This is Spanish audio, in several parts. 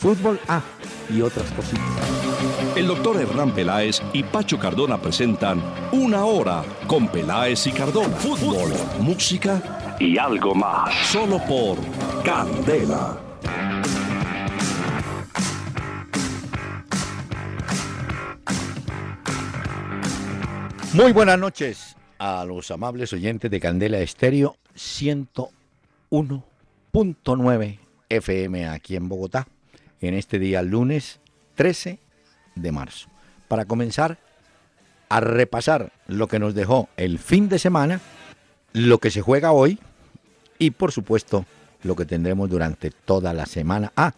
Fútbol A y otras cositas. El doctor Hernán Peláez y Pacho Cardona presentan Una Hora con Peláez y Cardona. Fútbol, música y algo más. Solo por Candela. Muy buenas noches a los amables oyentes de Candela Estéreo 101.9 FM aquí en Bogotá en este día lunes 13 de marzo. Para comenzar a repasar lo que nos dejó el fin de semana, lo que se juega hoy y por supuesto lo que tendremos durante toda la semana. Ah,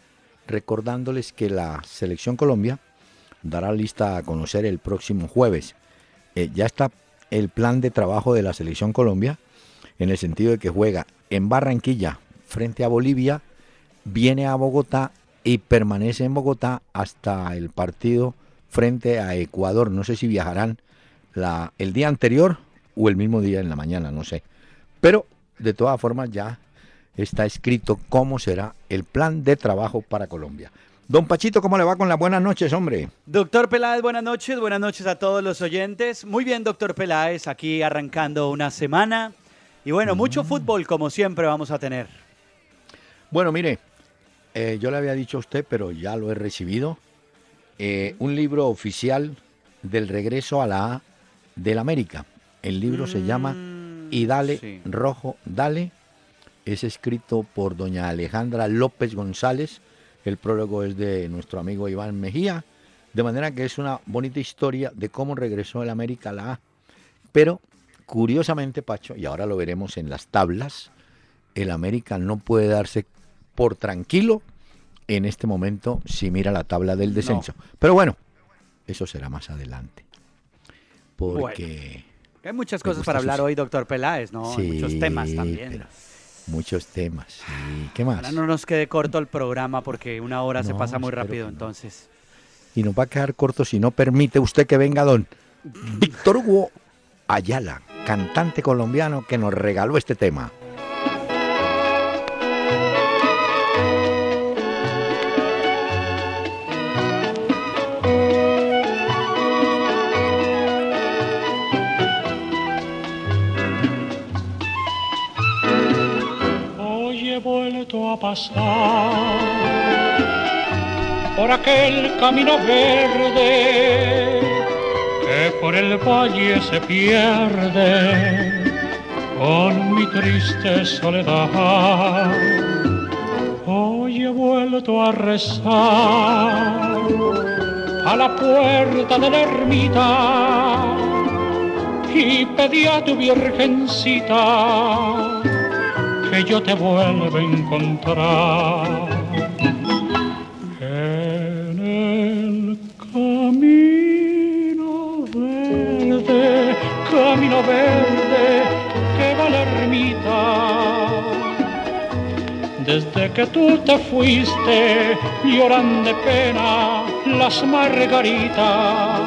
recordándoles que la Selección Colombia dará lista a conocer el próximo jueves. Eh, ya está el plan de trabajo de la Selección Colombia en el sentido de que juega en Barranquilla frente a Bolivia, viene a Bogotá y permanece en Bogotá hasta el partido frente a Ecuador. No sé si viajarán la, el día anterior o el mismo día en la mañana, no sé. Pero de todas formas ya está escrito cómo será el plan de trabajo para Colombia. Don Pachito, ¿cómo le va con las buenas noches, hombre? Doctor Peláez, buenas noches, buenas noches a todos los oyentes. Muy bien, doctor Peláez, aquí arrancando una semana. Y bueno, mucho mm. fútbol como siempre vamos a tener. Bueno, mire, eh, yo le había dicho a usted, pero ya lo he recibido, eh, un libro oficial del regreso a la A del América. El libro se llama mm, Y Dale, Rojo, Dale. Es escrito por doña Alejandra López González. El prólogo es de nuestro amigo Iván Mejía. De manera que es una bonita historia de cómo regresó el América a la A. Pero, curiosamente, Pacho, y ahora lo veremos en las tablas, el América no puede darse por tranquilo en este momento si mira la tabla del descenso. Pero bueno, eso será más adelante. Porque... hay muchas cosas para hablar hoy, doctor Peláez, ¿no? muchos temas también. Muchos temas. ¿Qué más? Ahora no nos quede corto el programa porque una hora se pasa muy rápido, entonces. Y nos va a quedar corto si no permite usted que venga don Víctor Hugo Ayala, cantante colombiano que nos regaló este tema. A pasar por aquel camino verde que por el valle se pierde con mi triste soledad. Hoy he vuelto a rezar a la puerta de la ermita y pedí a tu virgencita que yo te vuelva a encontrar. En el camino verde, camino verde que va la ermita. Desde que tú te fuiste, lloran de pena las margaritas.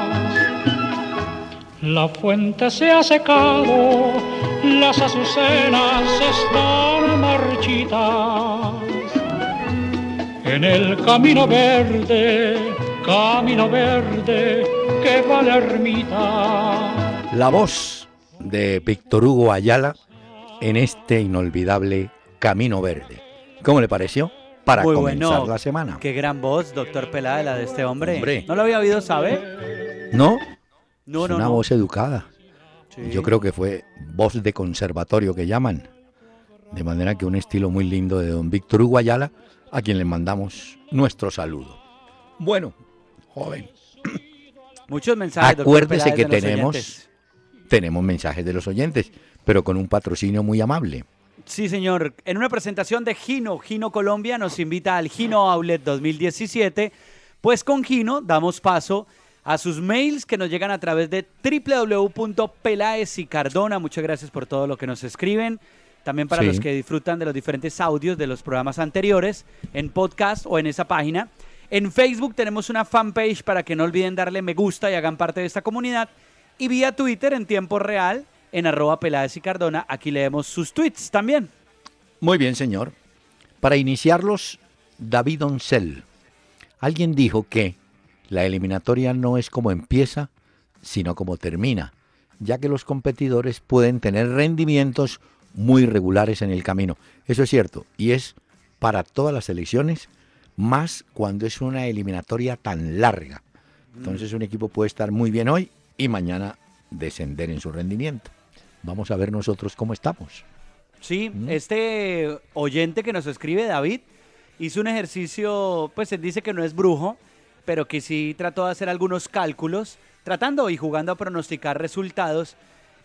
La fuente se ha secado las azucenas están marchitas. En el camino verde, camino verde que va la ermita. La voz de Víctor Hugo Ayala en este inolvidable Camino Verde. ¿Cómo le pareció? Para comenzar la semana. Qué gran voz, doctor Pelada, la de este hombre. ¿No lo había oído, sabe? No. No, es no, una voz educada. Yo creo que fue voz de conservatorio que llaman. De manera que un estilo muy lindo de don Víctor Uguayala, a quien le mandamos nuestro saludo. Bueno, joven. Muchos mensajes. Acuérdese que tenemos, tenemos mensajes de los oyentes, pero con un patrocinio muy amable. Sí, señor. En una presentación de Gino, Gino Colombia nos invita al Gino Outlet 2017. Pues con Gino damos paso a sus mails que nos llegan a través de www.pelaesicardona. Muchas gracias por todo lo que nos escriben. También para Sí. los que disfrutan de los diferentes audios de los programas anteriores en podcast o en esa página. En Facebook tenemos una fanpage para que no olviden darle me gusta y hagan parte de esta comunidad. Y vía Twitter en tiempo real en arroba Peláez y Cardona. Aquí leemos sus tweets también. Muy bien, señor. Para iniciarlos, David Oncel. Alguien dijo que la eliminatoria no es como empieza, sino como termina, ya que los competidores pueden tener rendimientos muy regulares en el camino. Eso es cierto, y es para todas las selecciones, más cuando es una eliminatoria tan larga. Entonces un equipo puede estar muy bien hoy y mañana descender en su rendimiento. Vamos a ver nosotros cómo estamos. Sí, este oyente que nos escribe, David, hizo un ejercicio, pues él dice que no es brujo, pero que sí trató de hacer algunos cálculos, tratando y jugando a pronosticar resultados.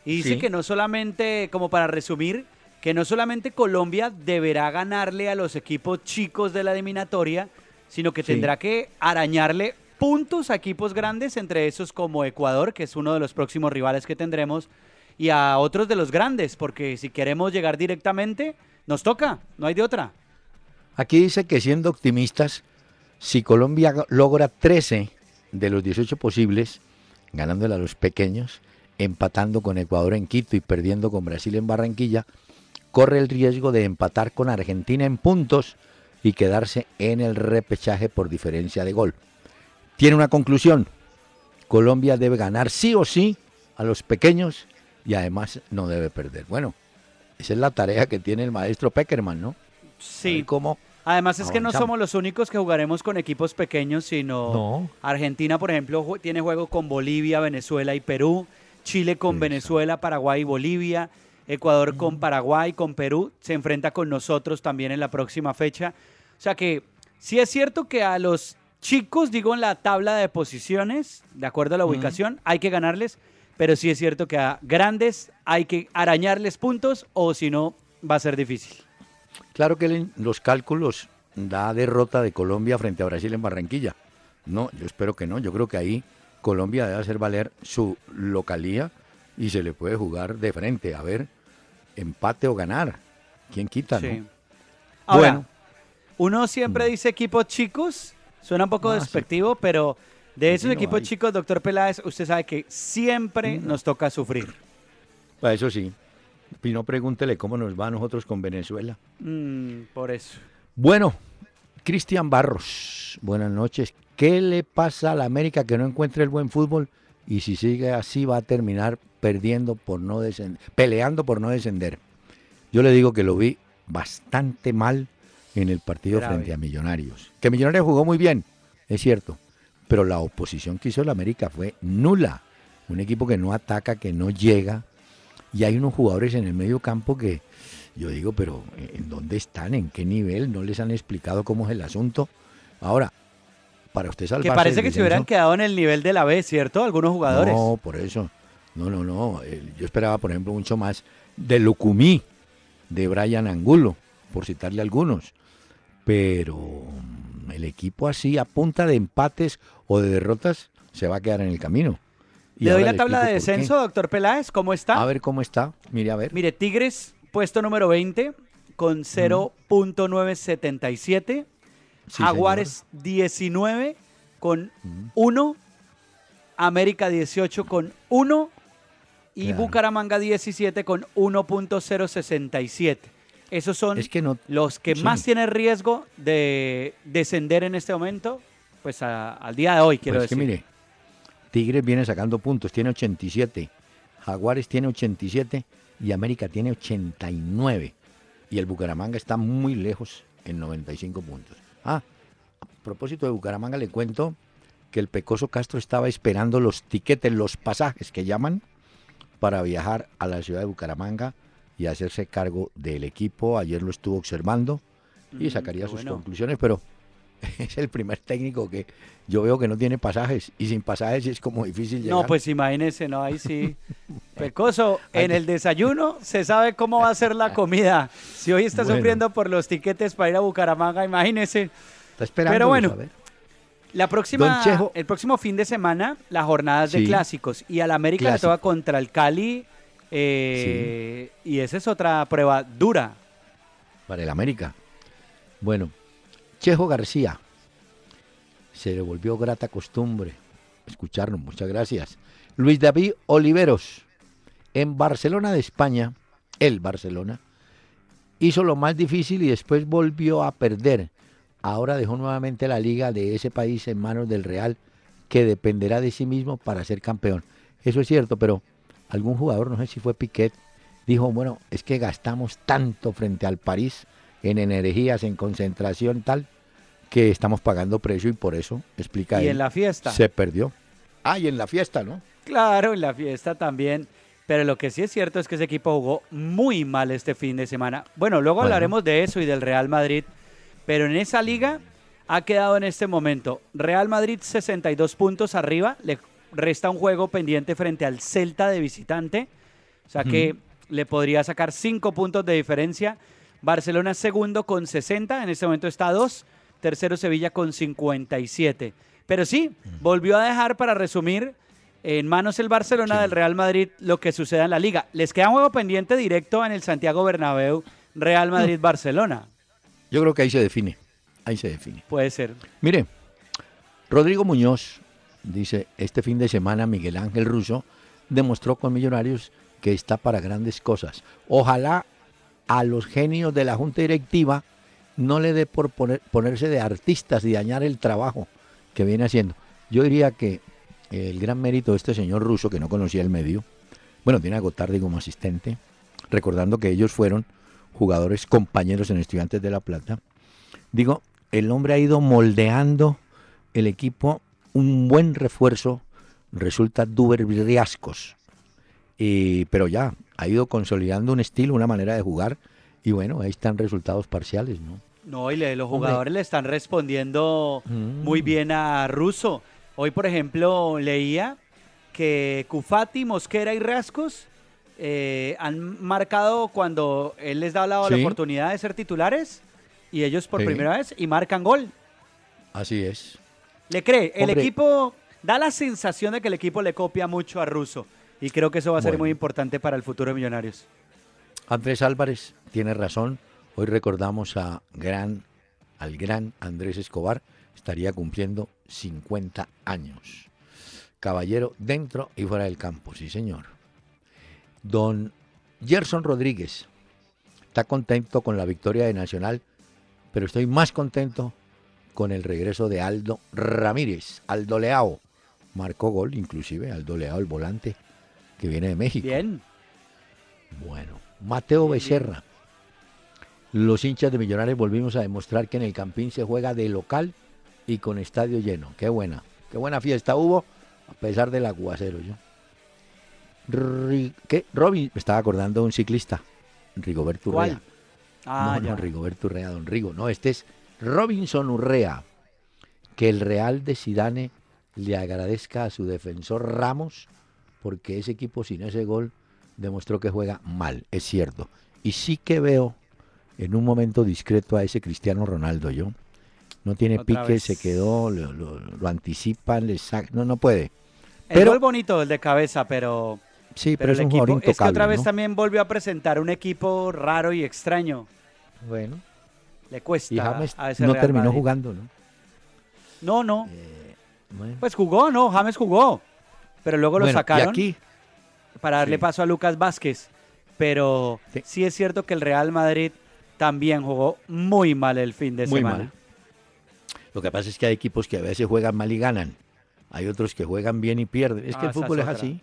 Y dice Sí. que no solamente, como para resumir, que no solamente Colombia deberá ganarle a los equipos chicos de la eliminatoria, sino que Sí. tendrá que arañarle puntos a equipos grandes, entre esos como Ecuador, que es uno de los próximos rivales que tendremos, y a otros de los grandes, porque si queremos llegar directamente, nos toca, no hay de otra. Aquí dice que siendo optimistas, si Colombia logra 13 de los 18 posibles, ganándole a los pequeños, empatando con Ecuador en Quito y perdiendo con Brasil en Barranquilla, corre el riesgo de empatar con Argentina en puntos y quedarse en el repechaje por diferencia de gol. Tiene una conclusión. Colombia debe ganar sí o sí a los pequeños y además no debe perder. Bueno, esa es la tarea que tiene el maestro Peckerman, ¿no? Sí. ¿Cómo? Además es que no somos los únicos que jugaremos con equipos pequeños, sino No. Argentina, por ejemplo, tiene juego con Bolivia, Venezuela y Perú, Chile con. Venezuela, Paraguay y Bolivia, Ecuador con Paraguay, con Perú, se enfrenta con nosotros también en la próxima fecha. O sea que sí es cierto que a los chicos, digo en la tabla de posiciones, de acuerdo a la ubicación, hay que ganarles, pero sí es cierto que a grandes hay que arañarles puntos o si no va a ser difícil. Claro que los cálculos da derrota de Colombia frente a Brasil en Barranquilla. No, yo espero que no. Yo creo que ahí Colombia debe hacer valer su localía y se le puede jugar de frente. A ver, empate o ganar. ¿Quién quita, Sí. no? Ahora, Bueno. uno siempre dice equipos chicos, suena un poco Ah, sí. despectivo, pero de esos no equipos hay. chicos, doctor Peláez, usted sabe que siempre nos toca sufrir. Para eso sí. Y no pregúntele cómo nos va a nosotros con Venezuela. Mm, por eso. Bueno, Cristian Barros, buenas noches. ¿Qué le pasa a la América que no encuentra el buen fútbol? Y si sigue así va a terminar perdiendo por no descender, peleando por no descender. Yo le digo que lo vi bastante mal en el partido Grave. frente a Millonarios. Que Millonarios jugó muy bien, es cierto, pero la oposición que hizo la América fue nula. Un equipo que no ataca, que no llega, y hay unos jugadores en el medio campo que yo digo, pero ¿en dónde están? ¿En qué nivel? ¿No les han explicado cómo es el asunto? Ahora, para usted salvarse Que parece que se hubieran quedado en el nivel de la B, ¿cierto? Algunos jugadores. No, por eso. No, no, no. Yo esperaba, por ejemplo, mucho más de Lucumí, de Brian Angulo, por citarle algunos. Pero mm, el equipo así, a punta de empates o de derrotas, se va a quedar en el camino. Y Le doy la tabla de descenso, doctor Peláez, ¿cómo está? A ver cómo está. Mire, a ver. Mire, Tigres, puesto número 20, con 0.977. Sí, Jaguares 19 con 1, América 18 con 1 y Claro. Bucaramanga 17 con 1.067. Esos son Es que no- los que sí. más tienen riesgo de descender en este momento, pues a- al día de hoy, quiero Pues es que decir. mire, Tigres viene sacando puntos, tiene 87. Jaguares tiene 87 y América tiene 89. Y el Bucaramanga está muy lejos en 95 puntos. Ah, a propósito de Bucaramanga, le cuento que el Pecoso Castro estaba esperando los tiquetes, los pasajes que llaman, para viajar a la ciudad de Bucaramanga y hacerse cargo del equipo. Ayer lo estuvo observando y Mm, sacaría sus bueno. conclusiones, pero es el primer técnico que yo veo que no tiene pasajes y sin pasajes es como difícil llegar. No, pues imagínese, no, ahí sí. Pecoso, en el desayuno se sabe cómo va a ser la comida. Si hoy está Bueno. sufriendo por los tiquetes para ir a Bucaramanga, imagínese. Está esperando. pero bueno. A ver. La próxima, el próximo fin de semana, las jornadas de Sí. clásicos. Y al América Clásico. le toca contra el Cali. eh, Y esa es otra prueba dura. para el América. Bueno, Chejo García. Se le volvió grata costumbre escucharnos, muchas gracias. Luis David Oliveros. En Barcelona de España, el Barcelona, hizo lo más difícil y después volvió a perder. Ahora dejó nuevamente la liga de ese país en manos del Real, que dependerá de sí mismo para ser campeón. Eso es cierto, pero algún jugador, no sé si fue Piquet, dijo, bueno, es que gastamos tanto frente al París en energías, en concentración, tal, que estamos pagando precio y por eso, explica Y él, en la fiesta. se perdió. Ah, y en la fiesta, ¿no? Claro, en la fiesta también. Pero lo que sí es cierto es que ese equipo jugó muy mal este fin de semana. Bueno, luego Bueno. hablaremos de eso y del Real Madrid. Pero en esa liga ha quedado en este momento Real Madrid 62 puntos arriba. Le resta un juego pendiente frente al Celta de visitante. O sea que le podría sacar 5 puntos de diferencia. Barcelona segundo con 60. En este momento está a 2. Tercero Sevilla con 57. Pero sí, volvió a dejar para resumir en manos el Barcelona Sí. del Real Madrid lo que suceda en la liga. Les queda un juego pendiente directo en el Santiago Bernabéu, Real Madrid-Barcelona. Yo creo que ahí se define, ahí se define. Puede ser. Mire, Rodrigo Muñoz dice, este fin de semana Miguel Ángel Russo demostró con Millonarios que está para grandes cosas. Ojalá a los genios de la Junta Directiva no le dé por poner- ponerse de artistas y dañar el trabajo que viene haciendo. Yo diría que el gran mérito de este señor ruso, que no conocía el medio, bueno, tiene a Gotardi como asistente, recordando que ellos fueron jugadores compañeros en Estudiantes de La Plata. Digo, el hombre ha ido moldeando el equipo, un buen refuerzo, resulta Duber Riascos. Y, pero ya, ha ido consolidando un estilo, una manera de jugar, y bueno, ahí están resultados parciales, ¿no? No, y le- los Hombre. jugadores le están respondiendo Mm. muy bien a Russo. Hoy, por ejemplo, leía que Cufati, Mosquera y Rascos eh, han marcado cuando él les da la, la Sí. oportunidad de ser titulares y ellos por Sí. primera vez y marcan gol. Así es. ¿Le cree? El equipo da la sensación de que el equipo le copia mucho a Russo y creo que eso va a ser Bueno. muy importante para el futuro de Millonarios. Andrés Álvarez tiene razón. Hoy recordamos a gran, al gran Andrés Escobar. Estaría cumpliendo 50 años. Caballero dentro y fuera del campo, sí señor. Don Gerson Rodríguez está contento con la victoria de Nacional, pero estoy más contento con el regreso de Aldo Ramírez. Aldo Leao marcó gol, inclusive Aldo Leao, el volante que viene de México. Bien. Bueno, Mateo Becerra. Los hinchas de Millonarios volvimos a demostrar que en el Campín se juega de local y con estadio lleno. Qué buena, qué buena fiesta hubo, a pesar del aguacero. Yo. ¿Qué? Robin, me estaba acordando de un ciclista, Rigoberto ¿Cuál? Urrea. Ah, no, ya. no, Rigoberto Urrea, don Rigo. No, este es Robinson Urrea. Que el Real de Sidane le agradezca a su defensor Ramos porque ese equipo sin ese gol demostró que juega mal, es cierto. Y sí que veo en un momento discreto a ese Cristiano Ronaldo yo. No tiene Otra pique, vez. se quedó, lo, lo- lo anticipan, le saca- no, no puede. El Pero- gol bonito, el de cabeza, pero, Sí, pero pero, el es un equipo, jugador es que otra intocable, vez ¿no? también volvió a presentar un equipo raro y extraño. Bueno, Le cuesta y James a ese no Real terminó Madrid. jugando, ¿no? No, no. Bueno. Pues jugó, no, James jugó. Pero luego lo Bueno, sacaron aquí, para darle sí. paso a Lucas Vázquez. Pero sí. Sí. es cierto que el Real Madrid también jugó muy mal el fin de Muy semana. mal. Lo que pasa es que hay equipos que a veces juegan mal y ganan. Hay otros que juegan bien y pierden. Es Ah, que el esa fútbol es es otra. así.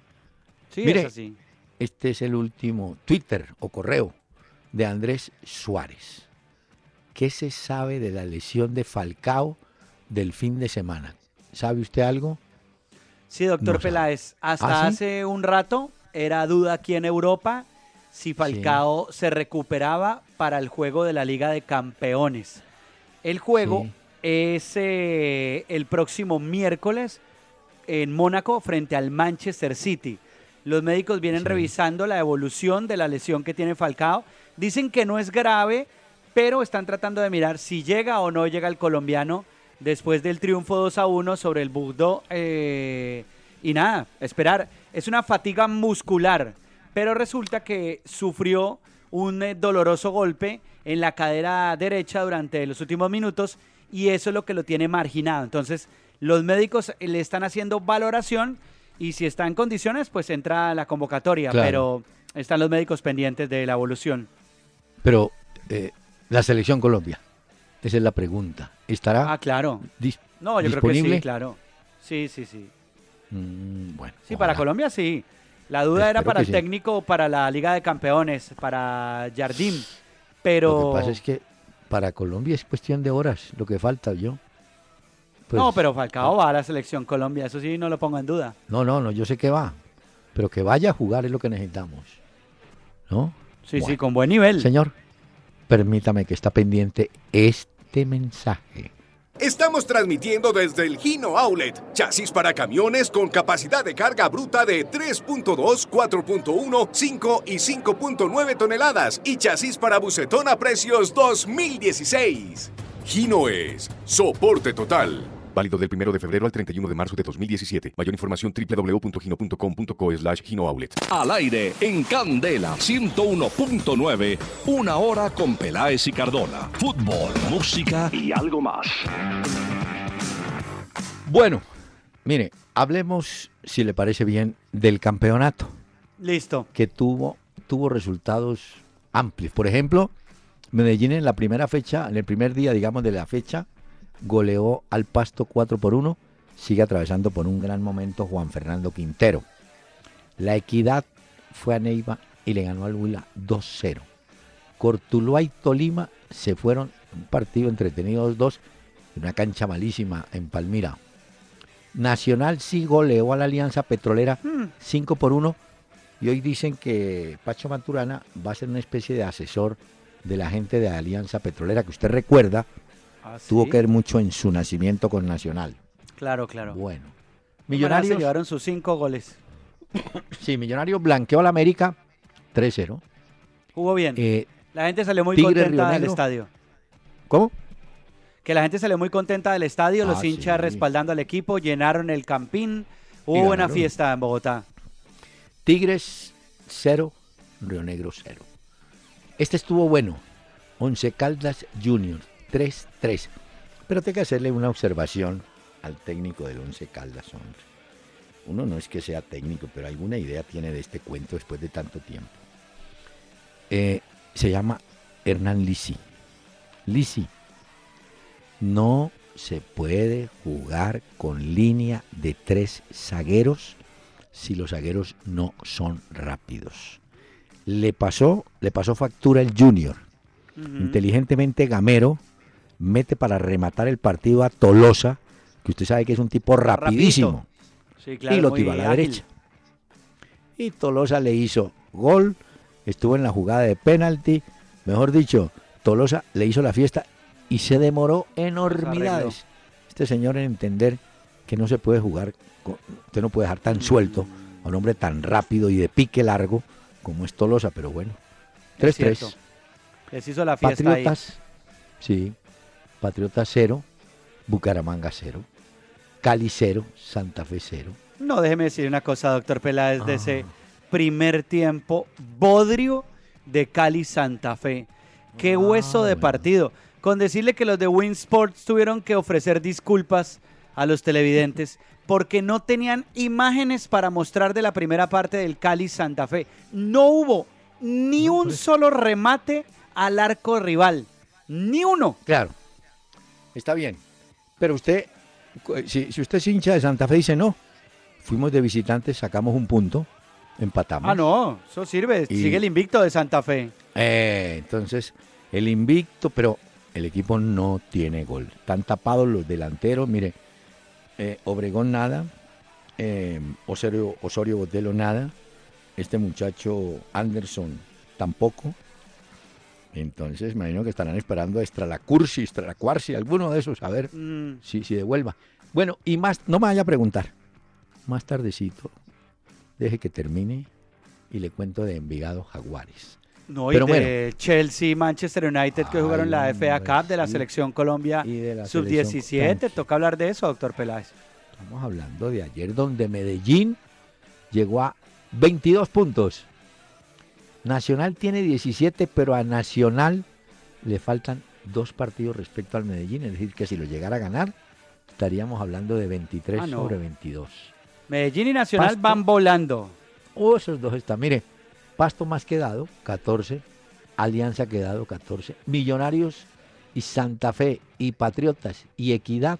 Sí, Mire, es así. Este es el último Twitter o correo de Andrés Suárez. ¿Qué se sabe de la lesión de Falcao del fin de semana? ¿Sabe usted algo? Sí, doctor no. Peláez. Hasta ¿Ah, sí? hace un rato era duda aquí en Europa si Falcao se recuperaba para el juego de la Liga de Campeones. El juego Sí. es eh, el próximo miércoles en Mónaco frente al Manchester City. Los médicos vienen revisando la evolución de la lesión que tiene Falcao. Dicen que no es grave, pero están tratando de mirar si llega o no llega el colombiano después del triunfo 2 a 1 sobre el Bordeaux. eh, y nada, esperar. Es una fatiga muscular, pero resulta que sufrió un eh, doloroso golpe en la cadera derecha durante los últimos minutos y eso es lo que lo tiene marginado. Entonces, los médicos le están haciendo valoración y si está en condiciones, pues entra a la convocatoria, Claro. pero están los médicos pendientes de la evolución. Pero eh, la selección Colombia, esa es la pregunta. ¿Estará Ah, claro. dis- No, yo creo que disponible? sí, claro. Sí, sí, sí. Mm, bueno, Sí, para. Colombia sí. La duda era para el sí. técnico, para la Liga de Campeones, para Jardim. Pero. Lo que pasa es que para Colombia es cuestión de horas, lo que falta yo. Pues, no, pero Falcao va a la selección Colombia, eso sí no lo pongo en duda. No, no, no, yo sé que va. Pero que vaya a jugar es lo que necesitamos. ¿No? Sí, sí, con buen nivel. Señor, permítame que está pendiente este mensaje. Estamos transmitiendo desde el Gino Outlet, chasis para camiones con capacidad de carga bruta de 3.2, 4.1, 5 y 5.9 toneladas y chasis para bucetón a precios 2016. Gino es soporte total. Válido del 1 de febrero al 31 de marzo de 2017. Mayor información www.gino.com.co slash Gino Outlet. Al aire en Candela 101.9, una hora con Peláez y Cardona. Fútbol, música y algo más. Bueno, mire, hablemos, si le parece bien, del campeonato, Listo. que tuvo, tuvo resultados amplios. Por ejemplo, Medellín en la primera fecha, en el primer día, digamos, de la fecha, goleó al Pasto 4 por 1. Sigue atravesando por un gran momento Juan Fernando Quintero. La Equidad fue a Neiva y le ganó al Huila 2-0. Cortuluá y Tolima se fueron un partido entretenido 2-2 en una cancha malísima en Palmira. Nacional sí goleó a la Alianza Petrolera 5 por 1 y hoy dicen que Pacho Maturana va a ser una especie de asesor de la gente de Alianza Petrolera que usted recuerda Ah, tuvo que ver mucho en su nacimiento con Nacional. Claro, claro. Bueno. Millonarios se llevaron sus cinco goles. sí, Millonarios blanqueó al América 3-0. Jugó bien. Eh, la gente salió muy Tigre, contenta del estadio. ¿Cómo? Que la gente salió muy contenta del estadio, los Ah, hinchas sí. respaldando al equipo, llenaron el campín. Y Hubo buena ganaron. fiesta en Bogotá. Tigres 0, Río Negro 0. Este estuvo bueno. Once Caldas Junior 3-3. Pero tengo que hacerle una observación al técnico del Once Caldas, hombre. Uno no es que sea técnico, pero alguna idea tiene de este cuento después de tanto tiempo. Eh, se llama Hernán Lisi. Lisi, no se puede jugar con línea de tres zagueros si los zagueros no son rápidos. Le pasó, le pasó factura el Junior. Inteligentemente Gamero mete para rematar el partido a Tolosa, que usted sabe que es un tipo rapidísimo, Sí, claro, y lo tiró a la ágil. derecha. Y Tolosa le hizo gol, estuvo en la jugada de penalti, mejor dicho, Tolosa le hizo la fiesta y se demoró enormidades. Este señor en entender que no se puede jugar, con- usted no puede dejar tan suelto a un hombre tan rápido y de pique largo como es Tolosa, pero bueno. Es 3-3. cierto. Les hizo la fiesta ahí. Patriotas, sí. Patriotas 0, Bucaramanga 0, Cali 0, Santa Fe 0. No, déjeme decir una cosa, doctor Peláez, de Ah. ese primer tiempo bodrio de Cali Santa Fe. Qué Ah, hueso de bueno. partido. Con decirle que los de Win Sports tuvieron que ofrecer disculpas a los televidentes porque no tenían imágenes para mostrar de la primera parte del Cali Santa Fe. No hubo ni un solo remate al arco rival. Ni uno. Claro, está bien. Pero usted, cu- si, si usted es hincha de Santa Fe, dice no. Fuimos de visitantes, sacamos un punto, empatamos. Ah, no, eso sirve. Y- Sigue el invicto de Santa Fe. Eh, entonces, el invicto, pero el equipo no tiene gol. Están tapados los delanteros. Mire, eh, Obregón nada, eh, Osorio, Osorio Botelo nada, este muchacho Anderson tampoco. Entonces, me imagino que estarán esperando a Extra la Cursi, Extra la Cuarsi, alguno de esos, a ver Mm, si, si devuelva. Bueno, y más, no me vaya a preguntar. Más tardecito, deje que termine y le cuento de Envigado Jaguares. No, y Pero de Chelsea, Manchester United que Ay, jugaron la FA Cup de la selección Colombia Y de la sub-17. selección- Toca hablar de eso, doctor Peláez. Estamos hablando de ayer donde Medellín llegó a 22 puntos. Nacional tiene 17, pero a Nacional le faltan dos partidos respecto al Medellín. Es decir, que si lo llegara a ganar, estaríamos hablando de 23 Ah, no. sobre 22. Medellín y Nacional Pasto. van volando. Oh, esos dos están. Mire, Pasto más quedado, 14. Alianza quedado, 14. Millonarios y Santa Fe y Patriotas y Equidad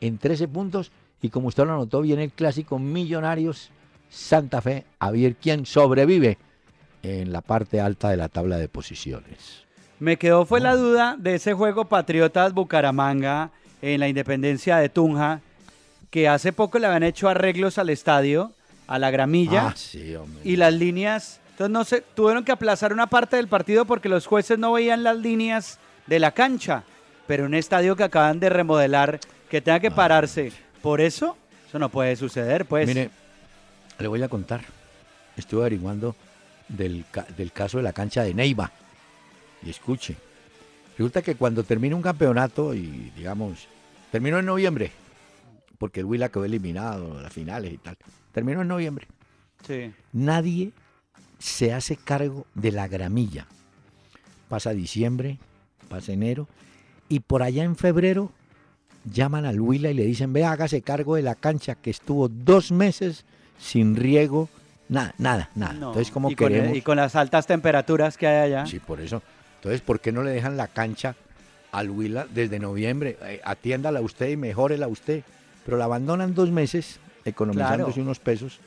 en 13 puntos. Y como usted lo anotó, viene el clásico Millonarios Santa Fe. A ver quién sobrevive en la parte alta de la tabla de posiciones. Me quedó fue la duda de ese juego Patriotas Bucaramanga en la Independencia de Tunja, que hace poco le habían hecho arreglos al estadio, a la gramilla. Ah, sí, hombre. y las líneas. Entonces no sé, tuvieron que aplazar una parte del partido porque los jueces no veían las líneas de la cancha. Pero un estadio que acaban de remodelar, que tenga que pararse. Por eso, eso no puede suceder, pues. Mire, le voy a contar. Estuve averiguando del, del caso de la cancha de Neiva. Y escuche. Resulta que cuando termina un campeonato y, digamos, terminó en noviembre, porque el Huila quedó eliminado, las finales y tal. Terminó en noviembre. Sí. Nadie se hace cargo de la gramilla. Pasa diciembre, pasa enero, y por allá en febrero llaman al Huila y le dicen, ve, hágase cargo de la cancha que estuvo dos meses sin riego, nada, nada, nada. No, Entonces, como y, con, queremos... y con las altas temperaturas que hay allá. Sí, por eso. Entonces, ¿por qué no le dejan la cancha al Huila desde noviembre? Eh, atiéndala usted y mejórela usted. Pero la abandonan dos meses, economizándose Claro. unos pesos,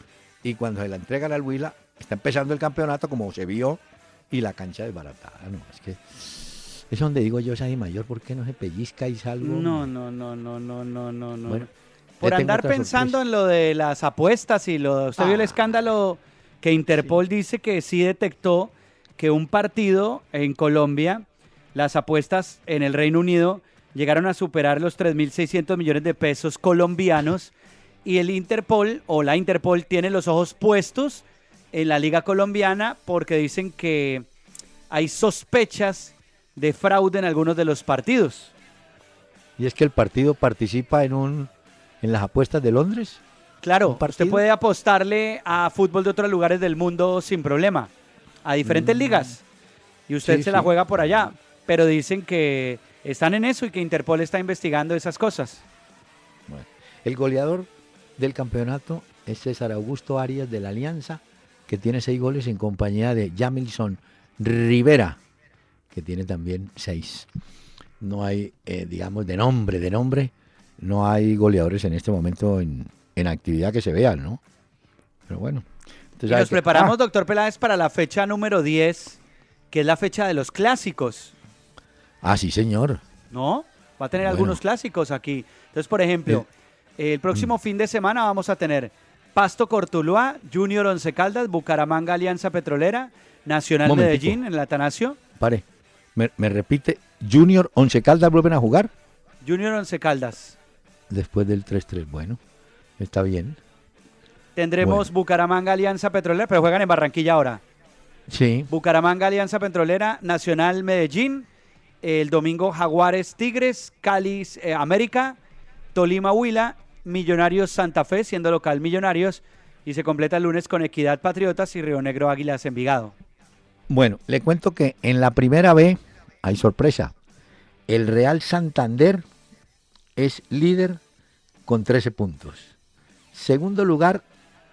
y cuando se la entregan al Huila, está empezando el campeonato como se vio, y la cancha desbaratada. No, es que es donde digo yo, Sadi Mayor, ¿por qué no se pellizca y salgo? No, no, no, no, no, no, no, no. Bueno, Por andar pensando sorpresa. en lo de las apuestas y lo. ¿Usted vio el Ah. escándalo que Interpol dice que sí detectó que un partido en Colombia, las apuestas en el Reino Unido llegaron a superar los 3.600 millones de pesos colombianos y el Interpol o la Interpol tiene los ojos puestos en la Liga Colombiana porque dicen que hay sospechas de fraude en algunos de los partidos. Y es que el partido participa en un en las apuestas de Londres. Claro, ¿Un usted puede apostarle a fútbol de otros lugares del mundo sin problema, a diferentes ligas, y usted Mm. Sí, se la sí. juega por allá. Pero dicen que están en eso y que Interpol está investigando esas cosas. Bueno, el goleador del campeonato es César Augusto Arias de la Alianza, que tiene seis goles en compañía de Jamilson Rivera, que tiene también seis. No hay, eh, digamos, de nombre, de nombre, no hay goleadores en este momento en, en actividad que se vean, ¿no? Pero bueno. Y nos que- preparamos, Ah, doctor Peláez, para la fecha número 10, que es la fecha de los clásicos, Ah, sí, señor. ¿no? Va a tener Bueno. algunos clásicos aquí. Entonces, por ejemplo, el próximo Mm. fin de semana vamos a tener Pasto Cortuluá, Junior Once Caldas, Bucaramanga Alianza Petrolera, Nacional Momentico. Medellín en el Atanasio. Pare. Me, me repite, Junior Once Caldas vuelven a jugar Junior Once Caldas. Después del 3-3. Bueno, está bien. Tendremos Bueno. Bucaramanga Alianza Petrolera, pero juegan en Barranquilla ahora. Sí, Bucaramanga Alianza Petrolera, Nacional Medellín, el domingo Jaguares Tigres, Cali eh, América, Tolima Huila, Millonarios Santa Fe, siendo local Millonarios, y se completa el lunes con Equidad Patriotas y Río Negro Águilas Envigado. Bueno, le cuento que en la primera B hay sorpresa. El Real Santander es líder con 13 puntos. Segundo lugar,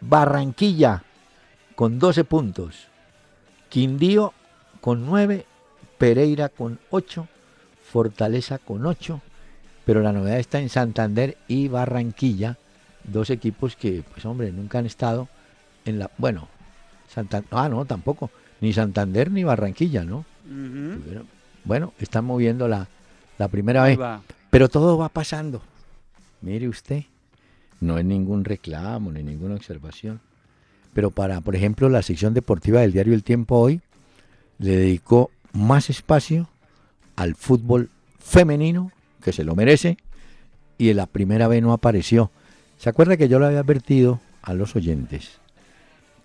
Barranquilla con 12 puntos. Quindío con 9, Pereira con 8, Fortaleza con 8. Pero la novedad está en Santander y Barranquilla, dos equipos que, pues hombre, nunca han estado en la... Bueno, Santander... Ah, no, tampoco. Ni Santander ni Barranquilla, ¿no? Bueno, están moviendo la, la primera Ahí vez. va. Pero todo va pasando. Mire usted, no es ningún reclamo ni ninguna observación. Pero para, por ejemplo, la sección deportiva del diario El Tiempo hoy le dedicó más espacio al fútbol femenino, que se lo merece, y en la primera vez no apareció. ¿Se acuerda que yo le había advertido a los oyentes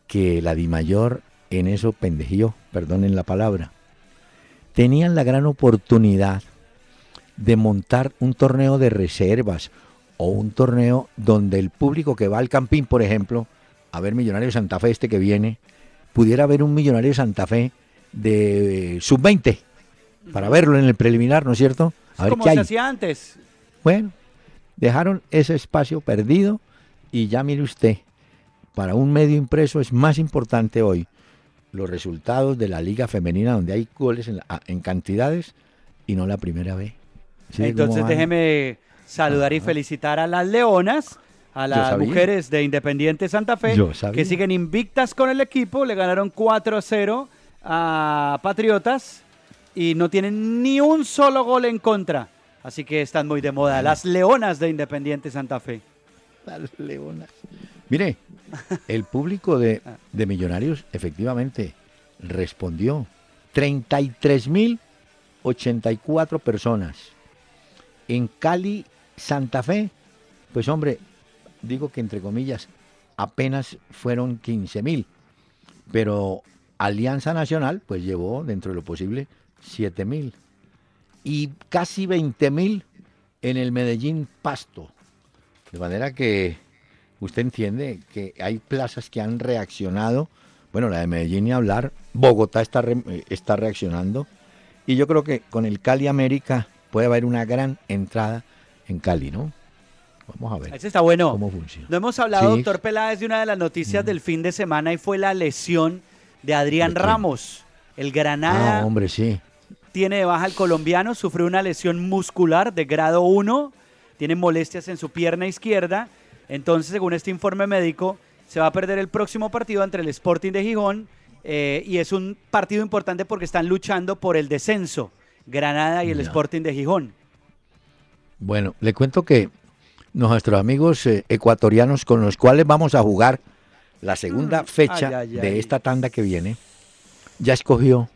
que la Dimayor en eso pendejío, perdonen la palabra. Tenían la gran oportunidad de montar un torneo de reservas o un torneo donde el público que va al Campín, por ejemplo, a ver Millonario Santa Fe este que viene, pudiera haber un Millonario Santa Fe de sub-20 para verlo en el preliminar, ¿no es cierto? A ver Como qué se hay. hacía antes. Bueno, dejaron ese espacio perdido y ya mire usted, para un medio impreso es más importante hoy los resultados de la liga femenina donde hay goles en, la- en cantidades y no la primera vez. ¿Sí? ¿Cómo Entonces déjeme saludar y felicitar a las leonas, a las mujeres de Independiente Santa Fe, que siguen invictas con el equipo, le ganaron 4 a 0 a Patriotas y no tienen ni un solo gol en contra. Así que están muy de moda. Las leonas de Independiente Santa Fe. Las leonas. Mire, el público de, de Millonarios efectivamente respondió. 33.084 personas. En Cali, Santa Fe, pues hombre, digo que entre comillas, apenas fueron 15.000. Pero Alianza Nacional, pues llevó dentro de lo posible 7.000. Y casi 20.000 en el Medellín Pasto. De manera que usted entiende que hay plazas que han reaccionado. Bueno, la de Medellín ni hablar. Bogotá está, eh, está reaccionando. Y yo creo que con el Cali América puede haber una gran entrada en Cali, ¿no? Vamos a ver Ese está bueno. cómo funciona. No hemos hablado, Sí. Doctor Peláez, de una de las noticias del fin de semana y fue la lesión de Adrián. Ramos. El Granada Ah, hombre, sí. tiene de baja al colombiano, sufrió una lesión muscular de grado 1, tiene molestias en su pierna izquierda, entonces según este informe médico se va a perder el próximo partido entre el Sporting de Gijón eh, y es un partido importante porque están luchando por el descenso, Granada y el. Sporting de Gijón. Bueno, le cuento que nuestros amigos eh, ecuatorianos con los cuales vamos a jugar la segunda fecha ay, ay, de esta tanda que viene, ya escogió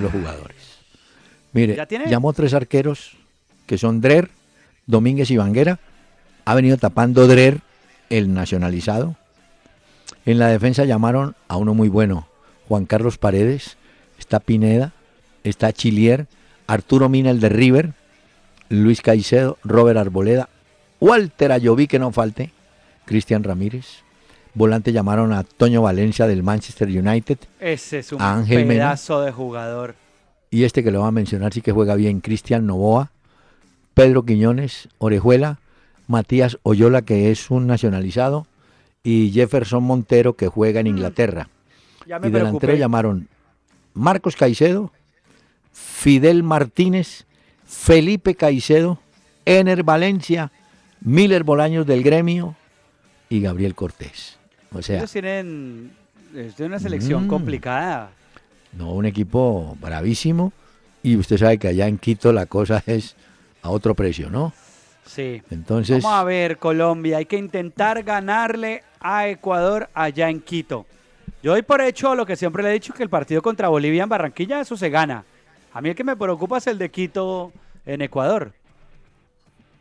los jugadores. Mire, ¿Ya tiene? llamó tres arqueros que son Drer, Domínguez y Vanguera. Ha venido tapando Drer, el nacionalizado. En la defensa llamaron a uno muy bueno, Juan Carlos Paredes, está Pineda, está Chilier, Arturo Mina, el de River, Luis Caicedo, Robert Arboleda, Walter Ayoví, que no falte, Cristian Ramírez. Volante llamaron a Toño Valencia del Manchester United Ese es un Ángel Mena. pedazo de jugador. y este que le voy a mencionar sí que juega bien, Cristian Novoa, Pedro Quiñones, Orejuela, Matías Oyola, que es un nacionalizado, y Jefferson Montero, que juega en Inglaterra. Ya me y delantero preocupé. llamaron Marcos Caicedo, Fidel Martínez, Felipe Caicedo, Ener Valencia, Miller Bolaños del Gremio y Gabriel Cortés. O sea, Ellos tienen, es de una selección Mm. complicada. no, un equipo bravísimo. Y usted sabe que allá en Quito la cosa es a otro precio, ¿no? Sí. Entonces, Vamos a ver, Colombia. Hay que intentar ganarle a Ecuador allá en Quito. Yo doy por hecho lo que siempre le he dicho, que el partido contra Bolivia en Barranquilla, eso se gana. A mí el que me preocupa es el de Quito en Ecuador.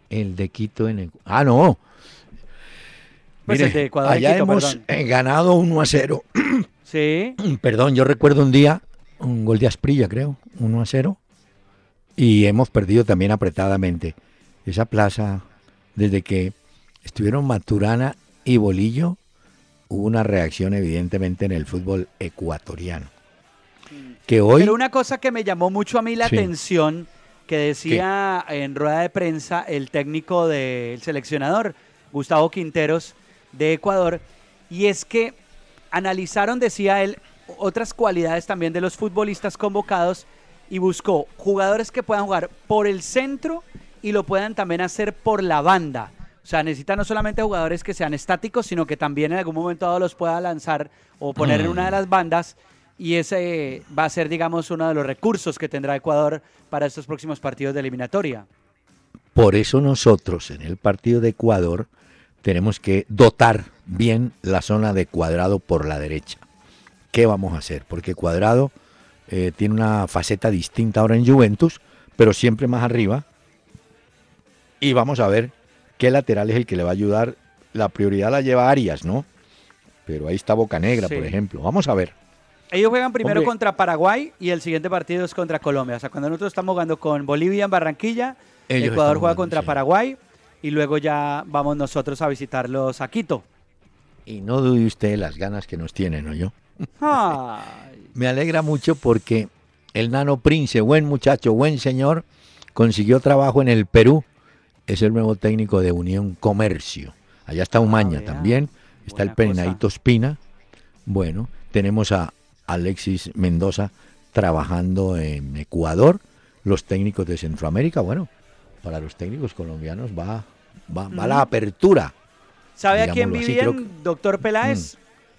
el de Quito en... Ecu- Ah, no. Pues Mire, el de Ecuador allá Quito, hemos perdón. eh, ganado 1 a 0. Sí. Perdón, yo recuerdo un día un gol de Asprilla, creo, 1 a 0. Y hemos perdido también apretadamente. Esa plaza, desde que estuvieron Maturana y Bolillo, hubo una reacción evidentemente en el fútbol ecuatoriano. Que hoy... Pero una cosa que me llamó mucho a mí la Sí. atención, que decía en rueda de prensa el técnico del seleccionador, Gustavo Quinteros, de Ecuador, y es que analizaron, decía él, otras cualidades también de los futbolistas convocados y buscó jugadores que puedan jugar por el centro y lo puedan también hacer por la banda. O sea, necesita no solamente jugadores que sean estáticos, sino que también en algún momento dado los pueda lanzar o poner en una de las bandas. Y ese va a ser, digamos, uno de los recursos que tendrá Ecuador para estos próximos partidos de eliminatoria. Por eso nosotros en el partido de Ecuador tenemos que dotar bien la zona de cuadrado por la derecha. ¿Qué vamos a hacer? Porque cuadrado eh, tiene una faceta distinta ahora en Juventus, pero siempre más arriba. Y vamos a ver qué lateral es el que le va a ayudar. La prioridad la lleva Arias, ¿no? Pero ahí está Boca Negra, Sí. por ejemplo. Vamos a ver. Ellos juegan primero Hombre. contra Paraguay y el siguiente partido es contra Colombia. O sea, cuando nosotros estamos jugando con Bolivia en Barranquilla, Ellos Ecuador juega jugando, contra sí. Paraguay y luego ya vamos nosotros a visitarlos a Quito. Y no dude usted las ganas que nos tienen, ¿no yo? Me alegra mucho porque el Nano Prince, buen muchacho, buen señor, consiguió trabajo en el Perú. Es el nuevo técnico de Unión Comercio. Allá está Umaña vea. también. Está el Ah, Peinadito Espina. Bueno, tenemos a Alexis Mendoza trabajando en Ecuador. Los técnicos de Centroamérica, bueno, para los técnicos colombianos va, va, va la apertura. ¿Sabe a quién Digámoslo así, vivía, creo doctor Peláez?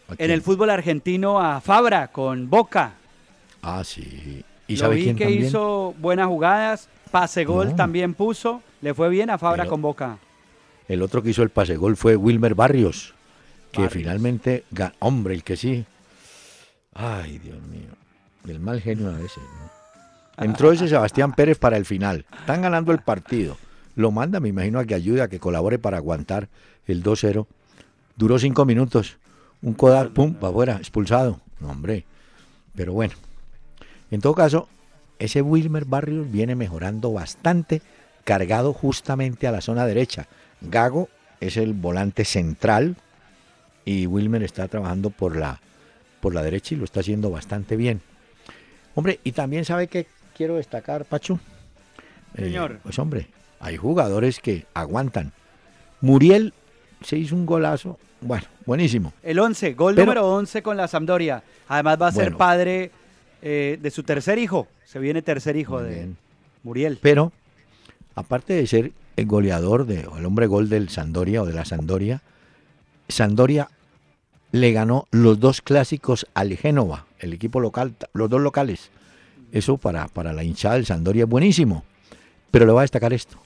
¿A En el fútbol argentino a Fabra con Boca. Ah, sí. ¿Y Lo sabe vi quién que también? hizo buenas jugadas, pase gol No. también puso. Le fue bien a Fabra Pero- con Boca. El otro que hizo el pase gol fue Wilmer Barrios, que Barrios. finalmente, hombre, el que sí. Ay, Dios mío, del mal genio a veces. ¿no? Entró ese Sebastián Pérez para el final. Están ganando el partido. Lo manda, me imagino, a que ayude, a que colabore para aguantar el 2-0. Duró cinco minutos. Un codazo, pum, para afuera, expulsado. No, hombre. Pero bueno. En todo caso, ese Wilmer Barrios viene mejorando bastante, cargado justamente a la zona derecha. Gago es el volante central y Wilmer está trabajando por la, por la derecha y lo está haciendo bastante bien. Hombre, y también sabe que quiero destacar, Pacho. Eh, Señor. pues hombre, hay jugadores que aguantan. Muriel se hizo un golazo, bueno, buenísimo. El 11, gol Pero- número 11 con la Sampdoria. Además va a ser padre eh, de su tercer hijo. Se viene tercer hijo de bien. Muriel. Pero, aparte de ser el goleador de, o el hombre gol del Sandoria o de la Sandoria, Sandoria le ganó los dos clásicos al Génova, el equipo local, los dos locales. Eso para, para la hinchada del Sandoria es buenísimo. Pero le voy a destacar esto.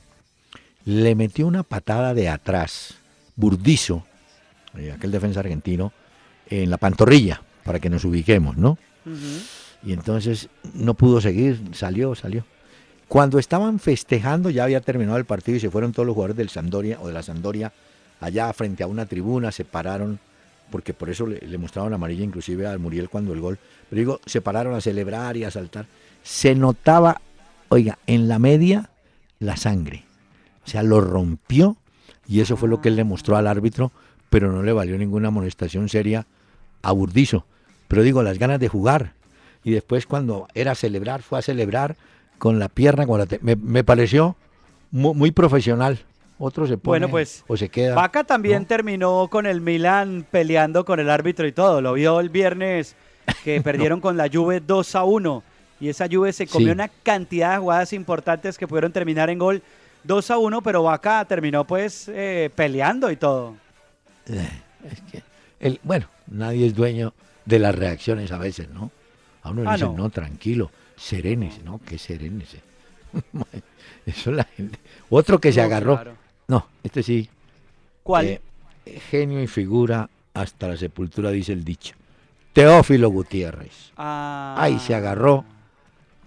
Le metió una patada de atrás, Burdizo, eh, aquel defensa argentino, en la pantorrilla, para que nos ubiquemos, ¿no? Y entonces no pudo seguir, salió, salió. Cuando estaban festejando, ya había terminado el partido y se fueron todos los jugadores del Sandoria o de la Sandoria allá frente a una tribuna, se pararon, porque por eso le, le mostraron amarilla inclusive al Muriel cuando el gol. Pero digo, se pararon a celebrar y a saltar. Se notaba, oiga, en la media la sangre. O sea, lo rompió y eso fue lo que él le mostró al árbitro, pero no le valió ninguna amonestación seria a Burdizo. Pero digo, las ganas de jugar. Y después cuando era celebrar, fue a celebrar con la pierna. Con la me, me pareció mu- muy, profesional. Otro se pone Bueno, pues, o se queda. Vaca también ¿no? terminó con el Milan peleando con el árbitro y todo. Lo vio el viernes que perdieron con la Juve 2 a 1. Y esa Juve se comió Sí. una cantidad de jugadas importantes que pudieron terminar en gol 2 a 1, pero Vaca terminó pues eh, peleando y todo. Eh, es que el, bueno, nadie es dueño de las reacciones a veces, ¿no? A uno le Ah, dicen, no. no. tranquilo, serénese, ¿no? Que serénese. Eso la gente. Otro que se agarró. claro. No, este sí. ¿Cuál? eh, genio y figura hasta la sepultura, dice el dicho. Teófilo Gutiérrez. Ah, Ahí se agarró